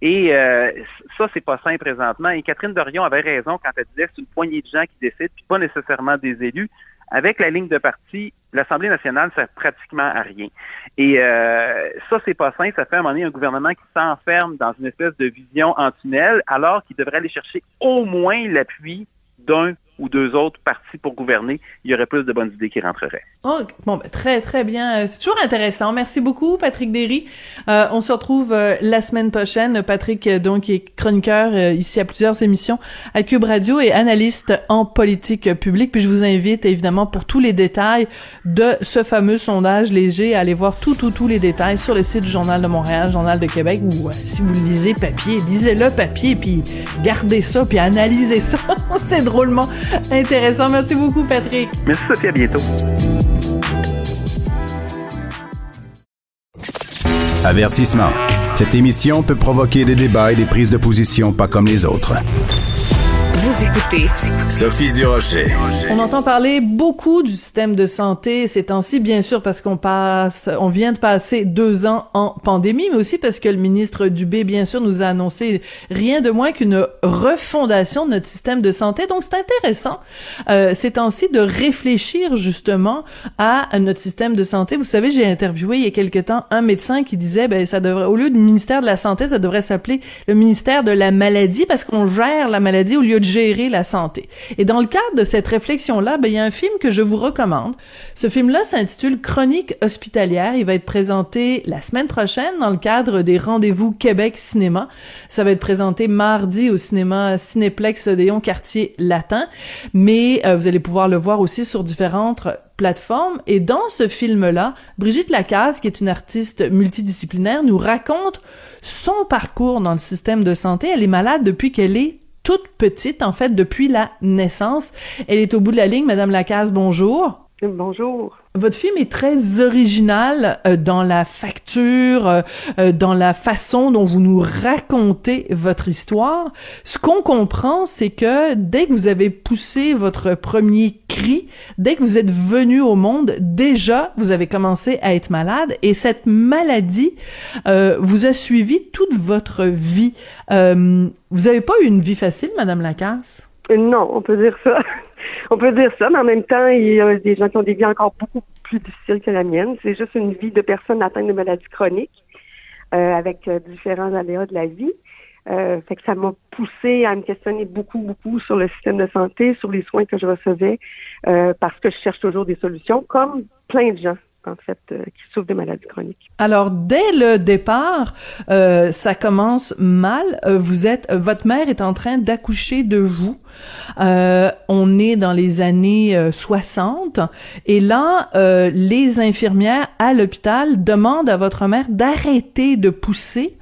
Et euh, ça, c'est pas sain présentement. Et Catherine Dorion avait raison quand elle disait que c'est une poignée de gens qui décident, puis pas nécessairement des élus. Avec la ligne de parti, l'Assemblée nationale sert pratiquement à rien. Et euh, ça, c'est pas sain. Ça fait un moment donné un gouvernement qui s'enferme dans une espèce de vision en tunnel, alors qu'il devrait aller chercher au moins l'appui d'un ou deux autres partis pour gouverner. Il y aurait plus de bonnes idées qui rentreraient. Oh, bon, ben, très, très bien. Euh, C'est toujours intéressant. Merci beaucoup, Patrick Derry. Euh, on se retrouve euh, la semaine prochaine. Patrick, donc, est chroniqueur ici à plusieurs émissions à Cube Radio et analyste en politique publique. Puis je vous invite, évidemment, pour tous les détails de ce fameux sondage léger, à aller voir tout, tout, tous les détails sur le site du Journal de Montréal, Journal de Québec, ou si vous le lisez papier, lisez-le papier, puis gardez ça, puis analysez ça. <laughs> <laughs> C'est drôlement intéressant. Merci beaucoup, Patrick. Merci Sophie, à bientôt. Avertissement. Cette émission peut provoquer des débats et des prises de position pas comme les autres. Vous écoutez Sophie Durocher. On entend parler beaucoup du système de santé ces temps-ci, bien sûr parce qu'on passe, on vient de passer deux ans en pandémie, mais aussi parce que le ministre Dubé, bien sûr, nous a annoncé rien de moins qu'une refondation de notre système de santé. Donc, c'est intéressant euh, ces temps-ci de réfléchir justement à notre système de santé. Vous savez, j'ai interviewé il y a quelque temps un médecin qui disait, ben ça devrait, au lieu du ministère de la santé, ça devrait s'appeler le ministère de la maladie parce qu'on gère la maladie au lieu de gérer la santé. Et dans le cadre de cette réflexion-là, ben, il y a un film que je vous recommande. Ce film-là s'intitule Chronique hospitalière. Il va être présenté la semaine prochaine dans le cadre des rendez-vous Québec Cinéma. Ça va être présenté mardi au cinéma Cinéplex Odéon Quartier Latin. Mais euh, vous allez pouvoir le voir aussi sur différentes plateformes. Et dans ce film-là, Brigitte Lacaze, qui est une artiste multidisciplinaire, nous raconte son parcours dans le système de santé. Elle est malade depuis qu'elle est toute petite, en fait, depuis la naissance. Elle est au bout de la ligne. Madame Lacaze, bonjour. Bonjour. Votre film est très original euh, dans la facture, euh, euh, dans la façon dont vous nous racontez votre histoire. Ce qu'on comprend, c'est que dès que vous avez poussé votre premier cri, dès que vous êtes venu au monde, déjà, vous avez commencé à être malade et cette maladie euh, vous a suivi toute votre vie. Vous n'avez pas eu une vie facile, Madame Lacasse? Euh, Non, on peut dire ça. <laughs> on peut dire ça, mais en même temps, il y a des gens qui ont des vies encore beaucoup plus difficiles que la mienne. C'est juste une vie de personnes atteintes de maladies chroniques euh, avec euh, différents aléas de la vie. Euh, fait que ça m'a poussé à me questionner beaucoup, beaucoup sur le système de santé, sur les soins que je recevais, parce que je cherche toujours des solutions, comme plein de gens. Euh, qui maladies chroniques. Alors, dès le départ, euh, ça commence mal. Euh, vous êtes, votre mère est en train d'accoucher de vous. on est dans les années 60 et là, les infirmières à l'hôpital demandent à votre mère d'arrêter de pousser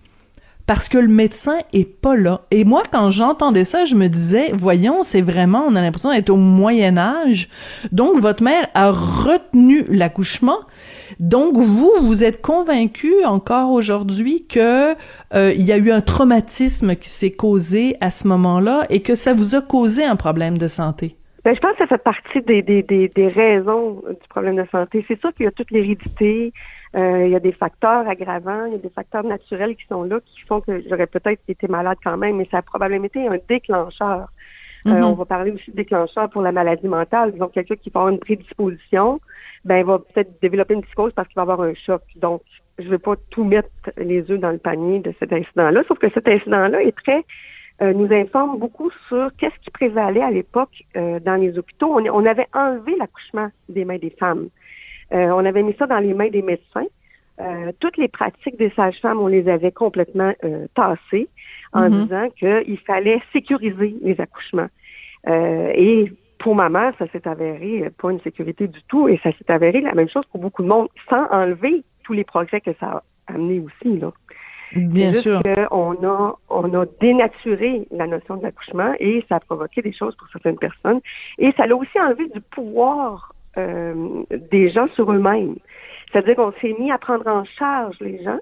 parce que le médecin est pas là. Et moi, quand j'entendais ça, je me disais, voyons, c'est vraiment, on a l'impression d'être au Moyen Âge. Donc, votre mère a retenu l'accouchement. Donc, vous, vous êtes convaincu encore aujourd'hui que euh, il y a eu un traumatisme qui s'est causé à ce moment-là et que ça vous a causé un problème de santé? Ben, je pense que ça fait partie des, des, des, des raisons du problème de santé. C'est sûr qu'il y a toute l'hérédité, euh, il y a des facteurs aggravants, il y a des facteurs naturels qui sont là qui font que j'aurais peut-être été malade quand même, mais ça a probablement été un déclencheur. Euh, mm-hmm. on va parler aussi de déclencheur pour la maladie mentale. Disons, quelqu'un qui va avoir une prédisposition, ben, va peut-être développer une psychose parce qu'il va avoir un choc. Donc, je ne vais pas tout mettre les œufs dans le panier de cet incident-là, sauf que cet incident-là est très euh, nous informe beaucoup sur qu'est-ce qui prévalait à l'époque dans les hôpitaux. On, on avait enlevé l'accouchement des mains des femmes. Euh, on avait mis ça dans les mains des médecins. Euh, toutes les pratiques des sages-femmes, on les avait complètement euh, tassées en mm-hmm. disant qu'il fallait sécuriser les accouchements. et pour ma mère, ça s'est avéré pas une sécurité du tout, et ça s'est avéré la même chose pour beaucoup de monde, sans enlever tous les progrès que ça a amené aussi. Là. Bien sûr. On a, on a dénaturé la notion de l'accouchement et ça a provoqué des choses pour certaines personnes. Et ça l'a aussi enlevé du pouvoir euh, des gens sur eux-mêmes. C'est-à-dire qu'on s'est mis à prendre en charge les gens,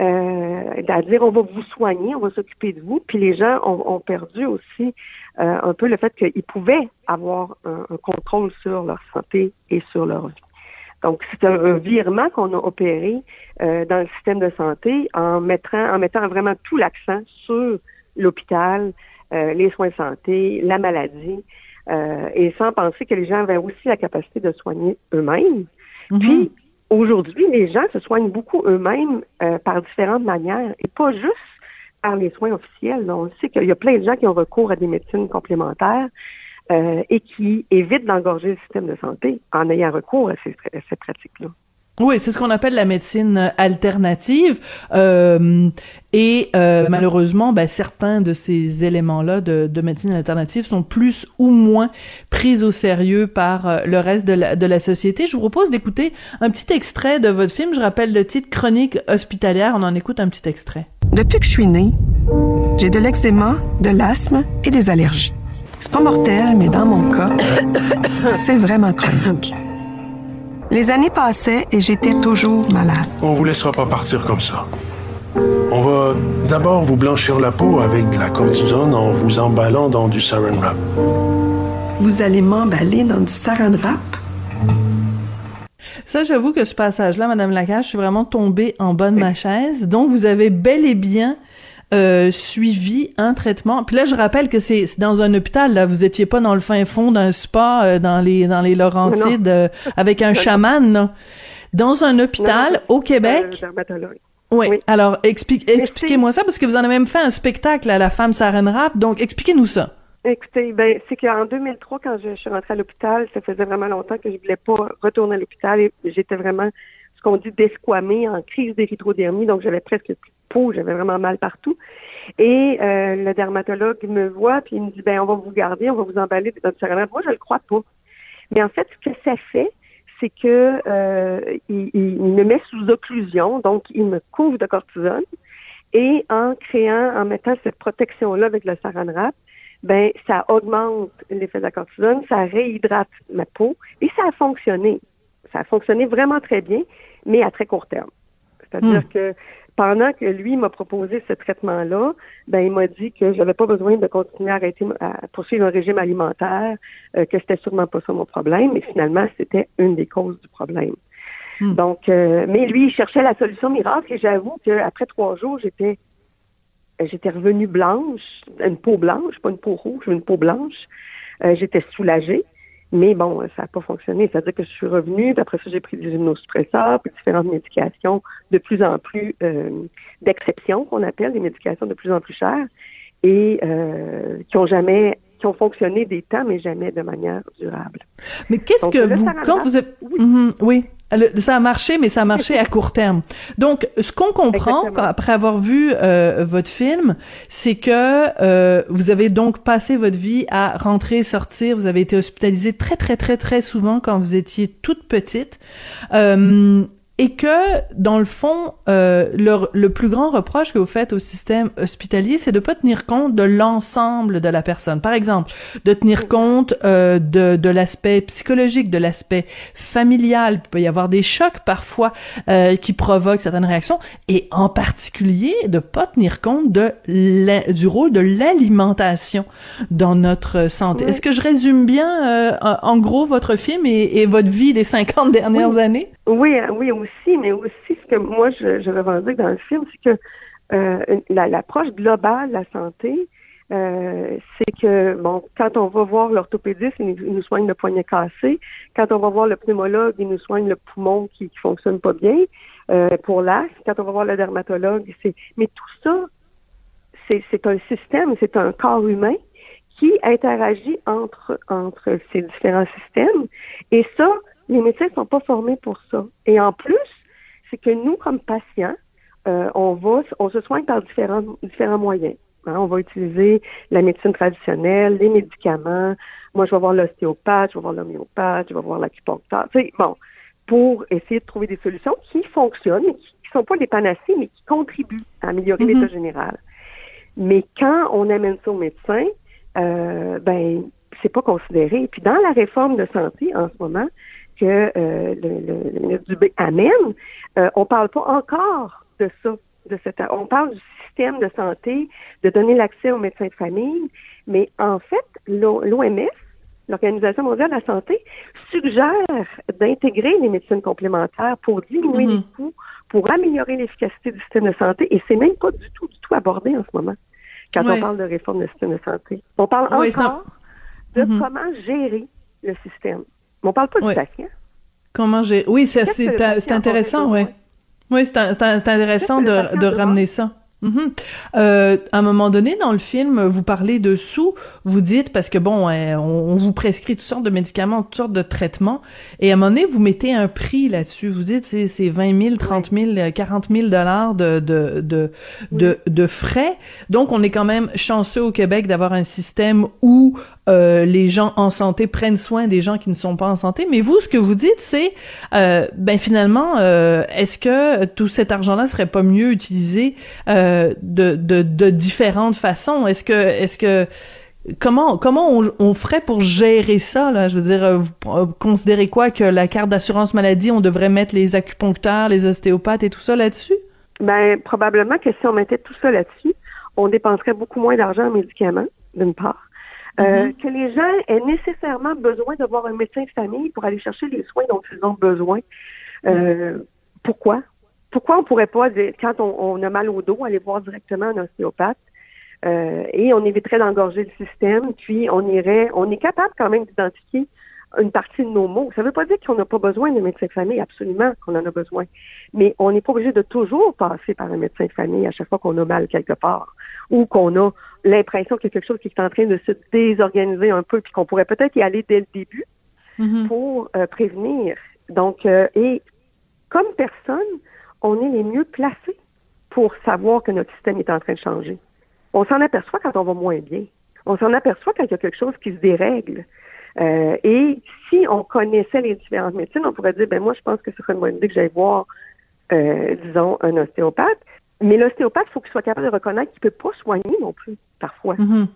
euh, à dire on va vous soigner, on va s'occuper de vous. Puis les gens ont, perdu aussi euh, un peu le fait qu'ils pouvaient avoir un, contrôle sur leur santé et sur leur vie. Donc, c'est un, virement qu'on a opéré dans le système de santé en mettant, en mettant vraiment tout l'accent sur l'hôpital, les soins de santé, la maladie, euh, et sans penser que les gens avaient aussi la capacité de soigner eux-mêmes. Mhm. Puis, aujourd'hui, les gens se soignent beaucoup eux-mêmes euh, par différentes manières et pas juste par les soins officiels. On sait qu'il y a plein de gens qui ont recours à des médecines complémentaires euh, et qui évitent d'engorger le système de santé en ayant recours à ces, à ces pratiques-là. Oui, c'est ce qu'on appelle la médecine alternative. Euh, et euh, malheureusement, ben, certains de ces éléments-là de, de, médecine alternative sont plus ou moins pris au sérieux par euh, le reste de la, de la société. Je vous propose d'écouter un petit extrait de votre film. Je rappelle le titre Chronique hospitalière. On en écoute un petit extrait. Depuis que je suis née, j'ai de l'eczéma, de l'asthme et des allergies. C'est pas mortel, mais dans mon cas, <coughs> c'est vraiment chronique. Les années passaient et j'étais toujours malade. On vous laissera pas partir comme ça. On va d'abord vous blanchir la peau avec de la cortisone en vous emballant dans du saran wrap. Vous allez m'emballer dans du saran wrap? Ça, j'avoue que ce passage-là, Madame Lacache, je suis vraiment tombée en bas de ma chaise. Donc, vous avez bel et bien euh, suivi un traitement. Puis là, je rappelle que c'est dans un hôpital. Là, vous étiez pas dans le fin fond d'un spa euh, dans les dans les Laurentides euh, avec un chaman. Dans un hôpital au Québec. Oui. oui. Alors, explique, expliquez-moi ça parce que vous en avez même fait un spectacle à la femme Saren Rap. Donc, expliquez-nous ça. Écoutez, ben, c'est qu'en 2003, quand je, suis rentrée à l'hôpital, ça faisait vraiment longtemps que je voulais pas retourner à l'hôpital et j'étais vraiment qu'on dit desquamée en crise d'érythrodermie, donc j'avais presque plus peau, j'avais vraiment mal partout. Et euh, le dermatologue me voit, puis il me dit, ben on va vous garder, on va vous emballer dans le Moi, je le crois pas. Mais en fait, ce que ça fait, c'est que euh, il, me met sous occlusion, donc il me couvre de cortisone. Et en créant, en mettant cette protection-là avec le saran wrap, ben ça augmente l'effet de la cortisone, ça réhydrate ma peau et ça a fonctionné. Ça a fonctionné vraiment très bien, mais à très court terme. C'est-à-dire hmm. que pendant que lui m'a proposé ce traitement-là, ben il m'a dit que j'avais pas besoin de continuer à arrêter à poursuivre un régime alimentaire, euh, que c'était sûrement pas ça mon problème, mais finalement c'était une des causes du problème. Hmm. Donc, euh, mais lui, il cherchait la solution miracle et j'avoue qu'après trois jours, j'étais j'étais revenue blanche, une peau blanche, pas une peau rouge, une peau blanche. Euh, j'étais soulagée. Mais bon, ça n'a pas fonctionné. C'est-à-dire que je suis revenue, puis après ça, j'ai pris des immunosuppresseurs, puis différentes médications de plus en plus euh, d'exception, qu'on appelle des médications de plus en plus chères, et euh, qui ont jamais qui ont fonctionné des temps, mais jamais de manière durable. Mais qu'est-ce que vous, quand vous avez... Oui. Mhm, oui. Le- ça a marché, mais ça a marché à court terme. Donc, ce qu'on comprend après avoir vu euh, votre film, c'est que euh, vous avez donc passé votre vie à rentrer, sortir. Vous avez été hospitalisé très, très, très, très souvent quand vous étiez toute petite. Euh, et que, dans le fond, euh, le, le plus grand reproche que vous faites au système hospitalier, c'est de pas tenir compte de l'ensemble de la personne. Par exemple, de tenir compte euh, de, de l'aspect psychologique, de l'aspect familial. Il peut y avoir des chocs parfois euh, qui provoquent certaines réactions, et en particulier de pas tenir compte de la- du rôle de l'alimentation dans notre santé. Oui. Est-ce que je résume bien, euh, en en gros, votre film et, et votre vie des 50 dernières Oui. années? Oui, euh, oui aussi, mais aussi ce que moi je, je revendique dans le film, c'est que euh, la- l'approche globale de la santé, euh, c'est que bon, quand on va voir l'orthopédiste, il, nous- soigne le poignet cassé. Quand on va voir le pneumologue, il nous soigne le poumon qui, qui fonctionne pas bien euh, pour l'asthme. Quand on va voir le dermatologue, c'est mais tout ça, c'est un système, c'est un corps humain qui interagit entre entre ces différents systèmes. Et ça, les médecins sont pas formés pour ça. Et en plus, c'est que nous, comme patients, euh, on va, on se soigne par différents, différents moyens. Hein, on va utiliser la médecine traditionnelle, les médicaments. Moi, je vais voir l'ostéopathe, je vais voir l'homéopathe, je vais voir l'acupuncteur. Tu sais, bon, pour essayer de trouver des solutions qui fonctionnent, mais qui ne sont pas des panacées, mais qui contribuent à améliorer Mhm. l'état général. Mais quand on amène ça au médecin, euh, ben, c'est pas considéré. Puis dans la réforme de santé en ce moment que euh, le, le- le ministre Dubé amène, euh, on parle pas encore de ça. De cette, on parle du système de santé, de donner l'accès aux médecins de famille, mais en fait, l'OMS, l'Organisation mondiale de la santé, suggère d'intégrer les médecines complémentaires pour diminuer Mhm. les coûts, pour améliorer l'efficacité du système de santé, et c'est même pas du tout, du tout abordé en ce moment quand Ouais. on parle de réforme du système de santé. On parle encore de Mhm. comment gérer le système. Mais on parle pas Oui. du patient. Comment j'ai... Oui, c'est intéressant, oui. Oui, c'est intéressant de, de ramener ça. Mhm. Euh, à un moment donné, dans le film, vous parlez de sous, vous dites, parce que bon, on, on vous prescrit toutes sortes de médicaments, toutes sortes de traitements, et à un moment donné, vous mettez un prix là-dessus. Vous dites, c'est c'est 20 000, 30 000, euh, 40 000 dollars de, de, de, de, de frais. Donc, on est quand même chanceux au Québec d'avoir un système où euh, les gens en santé prennent soin des gens qui ne sont pas en santé. Mais vous, ce que vous dites, c'est, euh, ben finalement, euh, est-ce que tout cet argent-là serait pas mieux utilisé euh, de, de, de différentes façons? Est-ce que, est-ce que Comment comment on, ferait pour gérer ça là? Je veux dire, vous considérez quoi que la carte d'assurance maladie, on devrait mettre les acupuncteurs, les ostéopathes et tout ça là-dessus? Ben, probablement que si on mettait tout ça là-dessus, on dépenserait beaucoup moins d'argent en médicaments, d'une part. Euh, Mhm. que les gens aient nécessairement besoin d'avoir un médecin de famille pour aller chercher les soins dont ils ont besoin. Euh, pourquoi? Pourquoi on pourrait pas, dire, quand on, on a mal au dos, aller voir directement un ostéopathe euh, et on éviterait d'engorger le système, puis on irait, on est capable quand même d'identifier une partie de nos maux. Ça ne veut pas dire qu'on n'a pas besoin de médecin de famille, absolument qu'on en a besoin. Mais on n'est pas obligé de toujours passer par un médecin de famille à chaque fois qu'on a mal quelque part ou qu'on a l'impression qu'il y a quelque chose qui est en train de se désorganiser un peu puis qu'on pourrait peut-être y aller dès le début pour euh, prévenir. Donc, euh, et comme personne, on est les mieux placés pour savoir que notre système est en train de changer. On s'en aperçoit quand on va moins bien. On s'en aperçoit quand il y a quelque chose qui se dérègle. Euh, et si on connaissait les différentes médecines, on pourrait dire, ben moi, je pense que ce serait une bonne idée que j'aille voir, euh, disons, un ostéopathe. Mais l'ostéopathe, il faut qu'il soit capable de reconnaître qu'il ne peut pas soigner non plus, parfois. Mhm.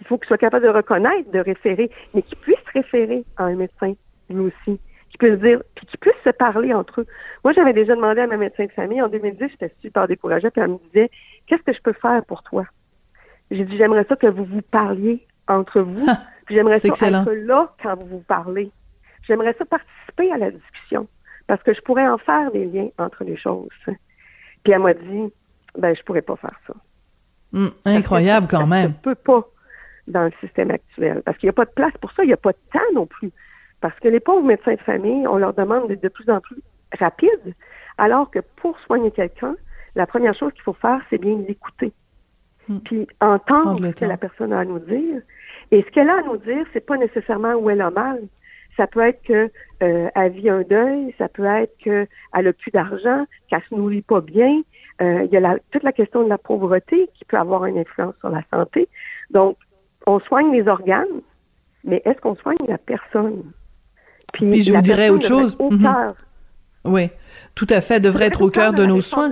Il faut qu'il soit capable de reconnaître, de référer, mais qu'il puisse référer à un médecin, lui aussi. Qu'il puisse dire, puis qu'ils puissent se parler entre eux. Moi, j'avais déjà demandé à ma médecin de famille en 2010, j'étais super découragée, puis elle me disait, qu'est-ce que je peux faire pour toi? J'ai dit, j'aimerais ça que vous vous parliez entre vous. Puis j'aimerais ça excellent. être là quand vous vous parlez. J'aimerais ça participer à la discussion parce que je pourrais en faire des liens entre les choses. Puis elle m'a dit, ben je pourrais pas faire ça. Hum, incroyable Ça quand même. peut pas dans le système actuel parce qu'il n'y a pas de place pour ça, il n'y a pas de temps non plus. Parce que les pauvres médecins de famille, on leur demande d'être de plus en plus rapide, alors que pour soigner quelqu'un, la première chose qu'il faut faire, c'est bien l'écouter. Puis entendre ce que la personne a à nous dire. Et ce qu'elle a à nous dire, c'est pas nécessairement où elle a mal, Ça peut être que euh, elle vit un deuil, ça peut être qu'elle a plus d'argent, qu'elle se nourrit pas bien. Euh, il y a la, toute la question de la pauvreté qui peut avoir une influence sur la santé. Donc, on soigne les organes, mais est-ce qu'on soigne la personne? Puis, Puis je vous dirais autre chose. Au mhm. cœur. Oui, tout à fait, devrait être au cœur de, nos soins.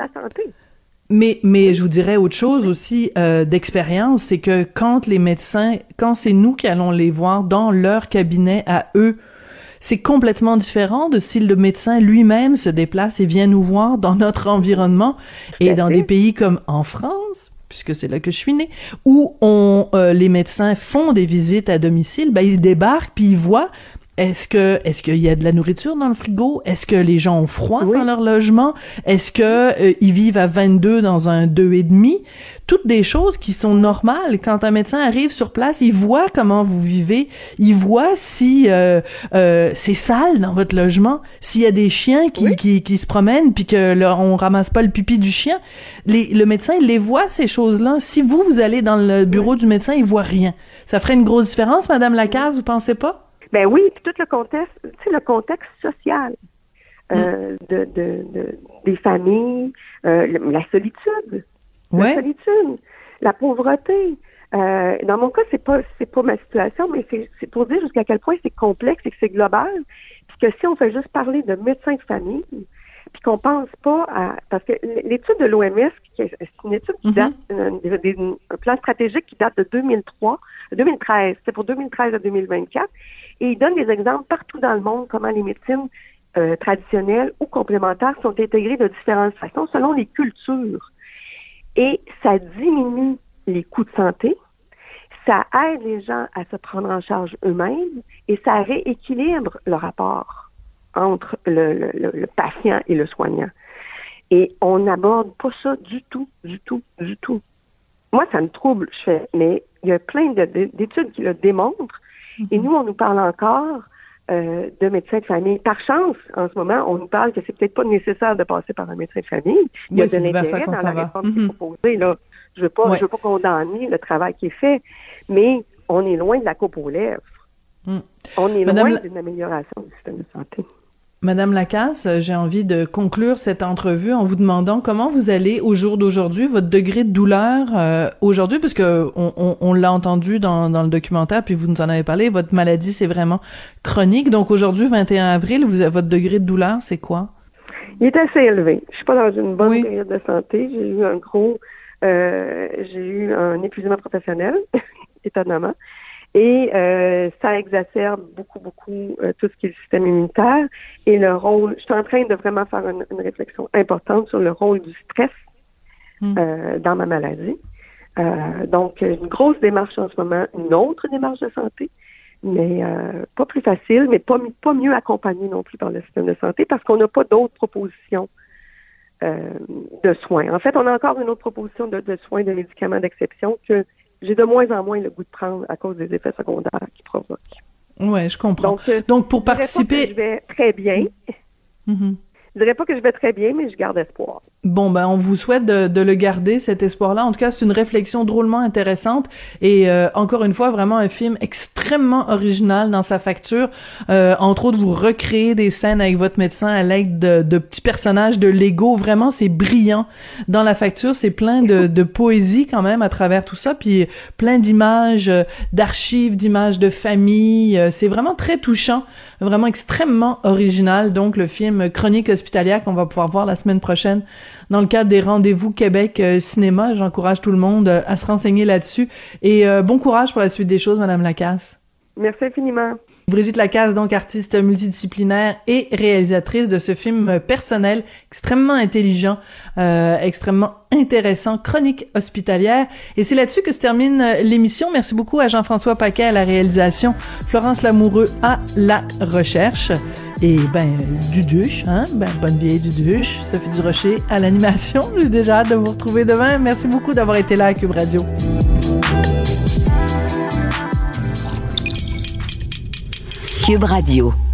Mais, mais je vous dirais autre chose aussi euh, d'expérience, c'est que quand les médecins, quand c'est nous qui allons les voir dans leur cabinet à eux, c'est complètement différent de si le médecin lui-même se déplace et vient nous voir dans notre environnement et dans des pays comme en France puisque c'est là que je suis née, où on, euh, les médecins font des visites à domicile, ben ils débarquent puis ils voient est-ce que est-ce qu'il y a de la nourriture dans le frigo? Est-ce que les gens ont froid dans leur logement? Est-ce que euh, ils vivent à 22 dans un deux et demi? Toutes des choses qui sont normales. Quand un médecin arrive sur place, il voit comment vous vivez, il voit si euh, euh, c'est sale dans votre logement, s'il y a des chiens qui, qui, qui, se promènent puis que là, on ramasse pas le pipi du chien. Les, le médecin il les voit ces choses-là. Si vous vous allez dans le bureau du médecin, il voit rien. Ça ferait une grosse différence, Madame Lacaze, vous pensez pas? Ben oui, puis tout le contexte, tu sais, le contexte social euh, mm. de, de, de, des familles, euh, la solitude, la solitude, la pauvreté. Euh, dans mon cas, c'est pas c'est pas ma situation, mais c'est pour dire jusqu'à quel point c'est complexe et que c'est global, puis que si on fait juste parler de médecins de famille, puis qu'on pense pas à parce que l'étude de l'OMS, c'est une étude qui mm-hmm. date un, plan stratégique qui date de 2003, 2013, c'est pour 2013 à 2024, et il donne des exemples partout dans le monde comment les médecines euh, traditionnelles ou complémentaires sont intégrées de différentes façons selon les cultures. Et ça diminue les coûts de santé, ça aide les gens à se prendre en charge eux-mêmes et ça rééquilibre le rapport entre le, le, patient et le soignant. Et on n'aborde pas ça du tout, du tout, du tout. Moi, ça me trouble, je fais, mais il y a plein d'études qui le démontrent et nous, on nous parle encore euh, de médecins de famille. Par chance, en ce moment, on nous parle que c'est peut-être pas nécessaire de passer par un médecin de famille. Il y a de l'intérêt dans la réforme qui est mhm. proposée. Là. Je veux pas, je veux pas condamner le travail qui est fait, mais on est loin de la coupe aux lèvres. Mm. On est loin d'une amélioration du système de santé. Madame Lacasse, j'ai envie de conclure cette entrevue en vous demandant comment vous allez au jour d'aujourd'hui, votre degré de douleur euh, aujourd'hui, parce que on, on, l'a entendu dans, dans, le documentaire, puis vous nous en avez parlé, votre maladie c'est vraiment chronique. Donc aujourd'hui, 21 avril, vous, votre degré de douleur, c'est quoi? Il est assez élevé. Je suis pas dans une bonne période de santé. J'ai eu un gros, euh, j'ai eu un épuisement professionnel, <laughs> étonnamment. Et euh, ça exacerbe beaucoup, beaucoup euh, tout ce qui est le système immunitaire et le rôle. Je suis en train de vraiment faire une, réflexion importante sur le rôle du stress hmm. euh, dans ma maladie. donc, une grosse démarche en ce moment, une autre démarche de santé, mais pas plus facile, mais pas, pas mieux accompagnée non plus par le système de santé parce qu'on n'a pas d'autres propositions de soins. En fait, on a encore une autre proposition de, de soins de médicaments d'exception que j'ai de moins en moins le goût de prendre à cause des effets secondaires qui provoquent. Oui, je comprends. Donc, euh, pour participer. je vais très bien. Mm-hmm. Je dirais pas que je vais très bien, mais je garde espoir. Bon, ben, on vous souhaite de, le garder, cet espoir-là. En tout cas, c'est une réflexion drôlement intéressante et euh, encore une fois, vraiment un film extrêmement original dans sa facture. Euh, entre autres, vous recréez des scènes avec votre médecin à l'aide de, petits personnages de Lego. Vraiment, c'est brillant dans la facture. C'est plein de, de, poésie quand même à travers tout ça, puis plein d'images, euh, d'archives, d'images de famille. C'est vraiment très touchant, vraiment extrêmement original. Donc, le film Chronique hospitalière qu'on va pouvoir voir la semaine prochaine dans le cadre des rendez-vous Québec euh, cinéma. J'encourage tout le monde euh, à se renseigner là-dessus. Et euh, bon courage pour la suite des choses, Madame Lacasse. Merci infiniment. Brigitte Lacasse, donc artiste multidisciplinaire et réalisatrice de ce film personnel extrêmement intelligent, euh, extrêmement intéressant, chronique hospitalière. Et c'est là-dessus que se termine l'émission. Merci beaucoup à Jean-François Paquet à la réalisation, Florence Lamoureux à la recherche. Et ben, du duche, hein? Ben, bonne vieille du duche. Sophie Durocher à l'animation. <laughs> J'ai déjà hâte de vous retrouver demain. Merci beaucoup d'avoir été là à Cube Radio. Cube Radio.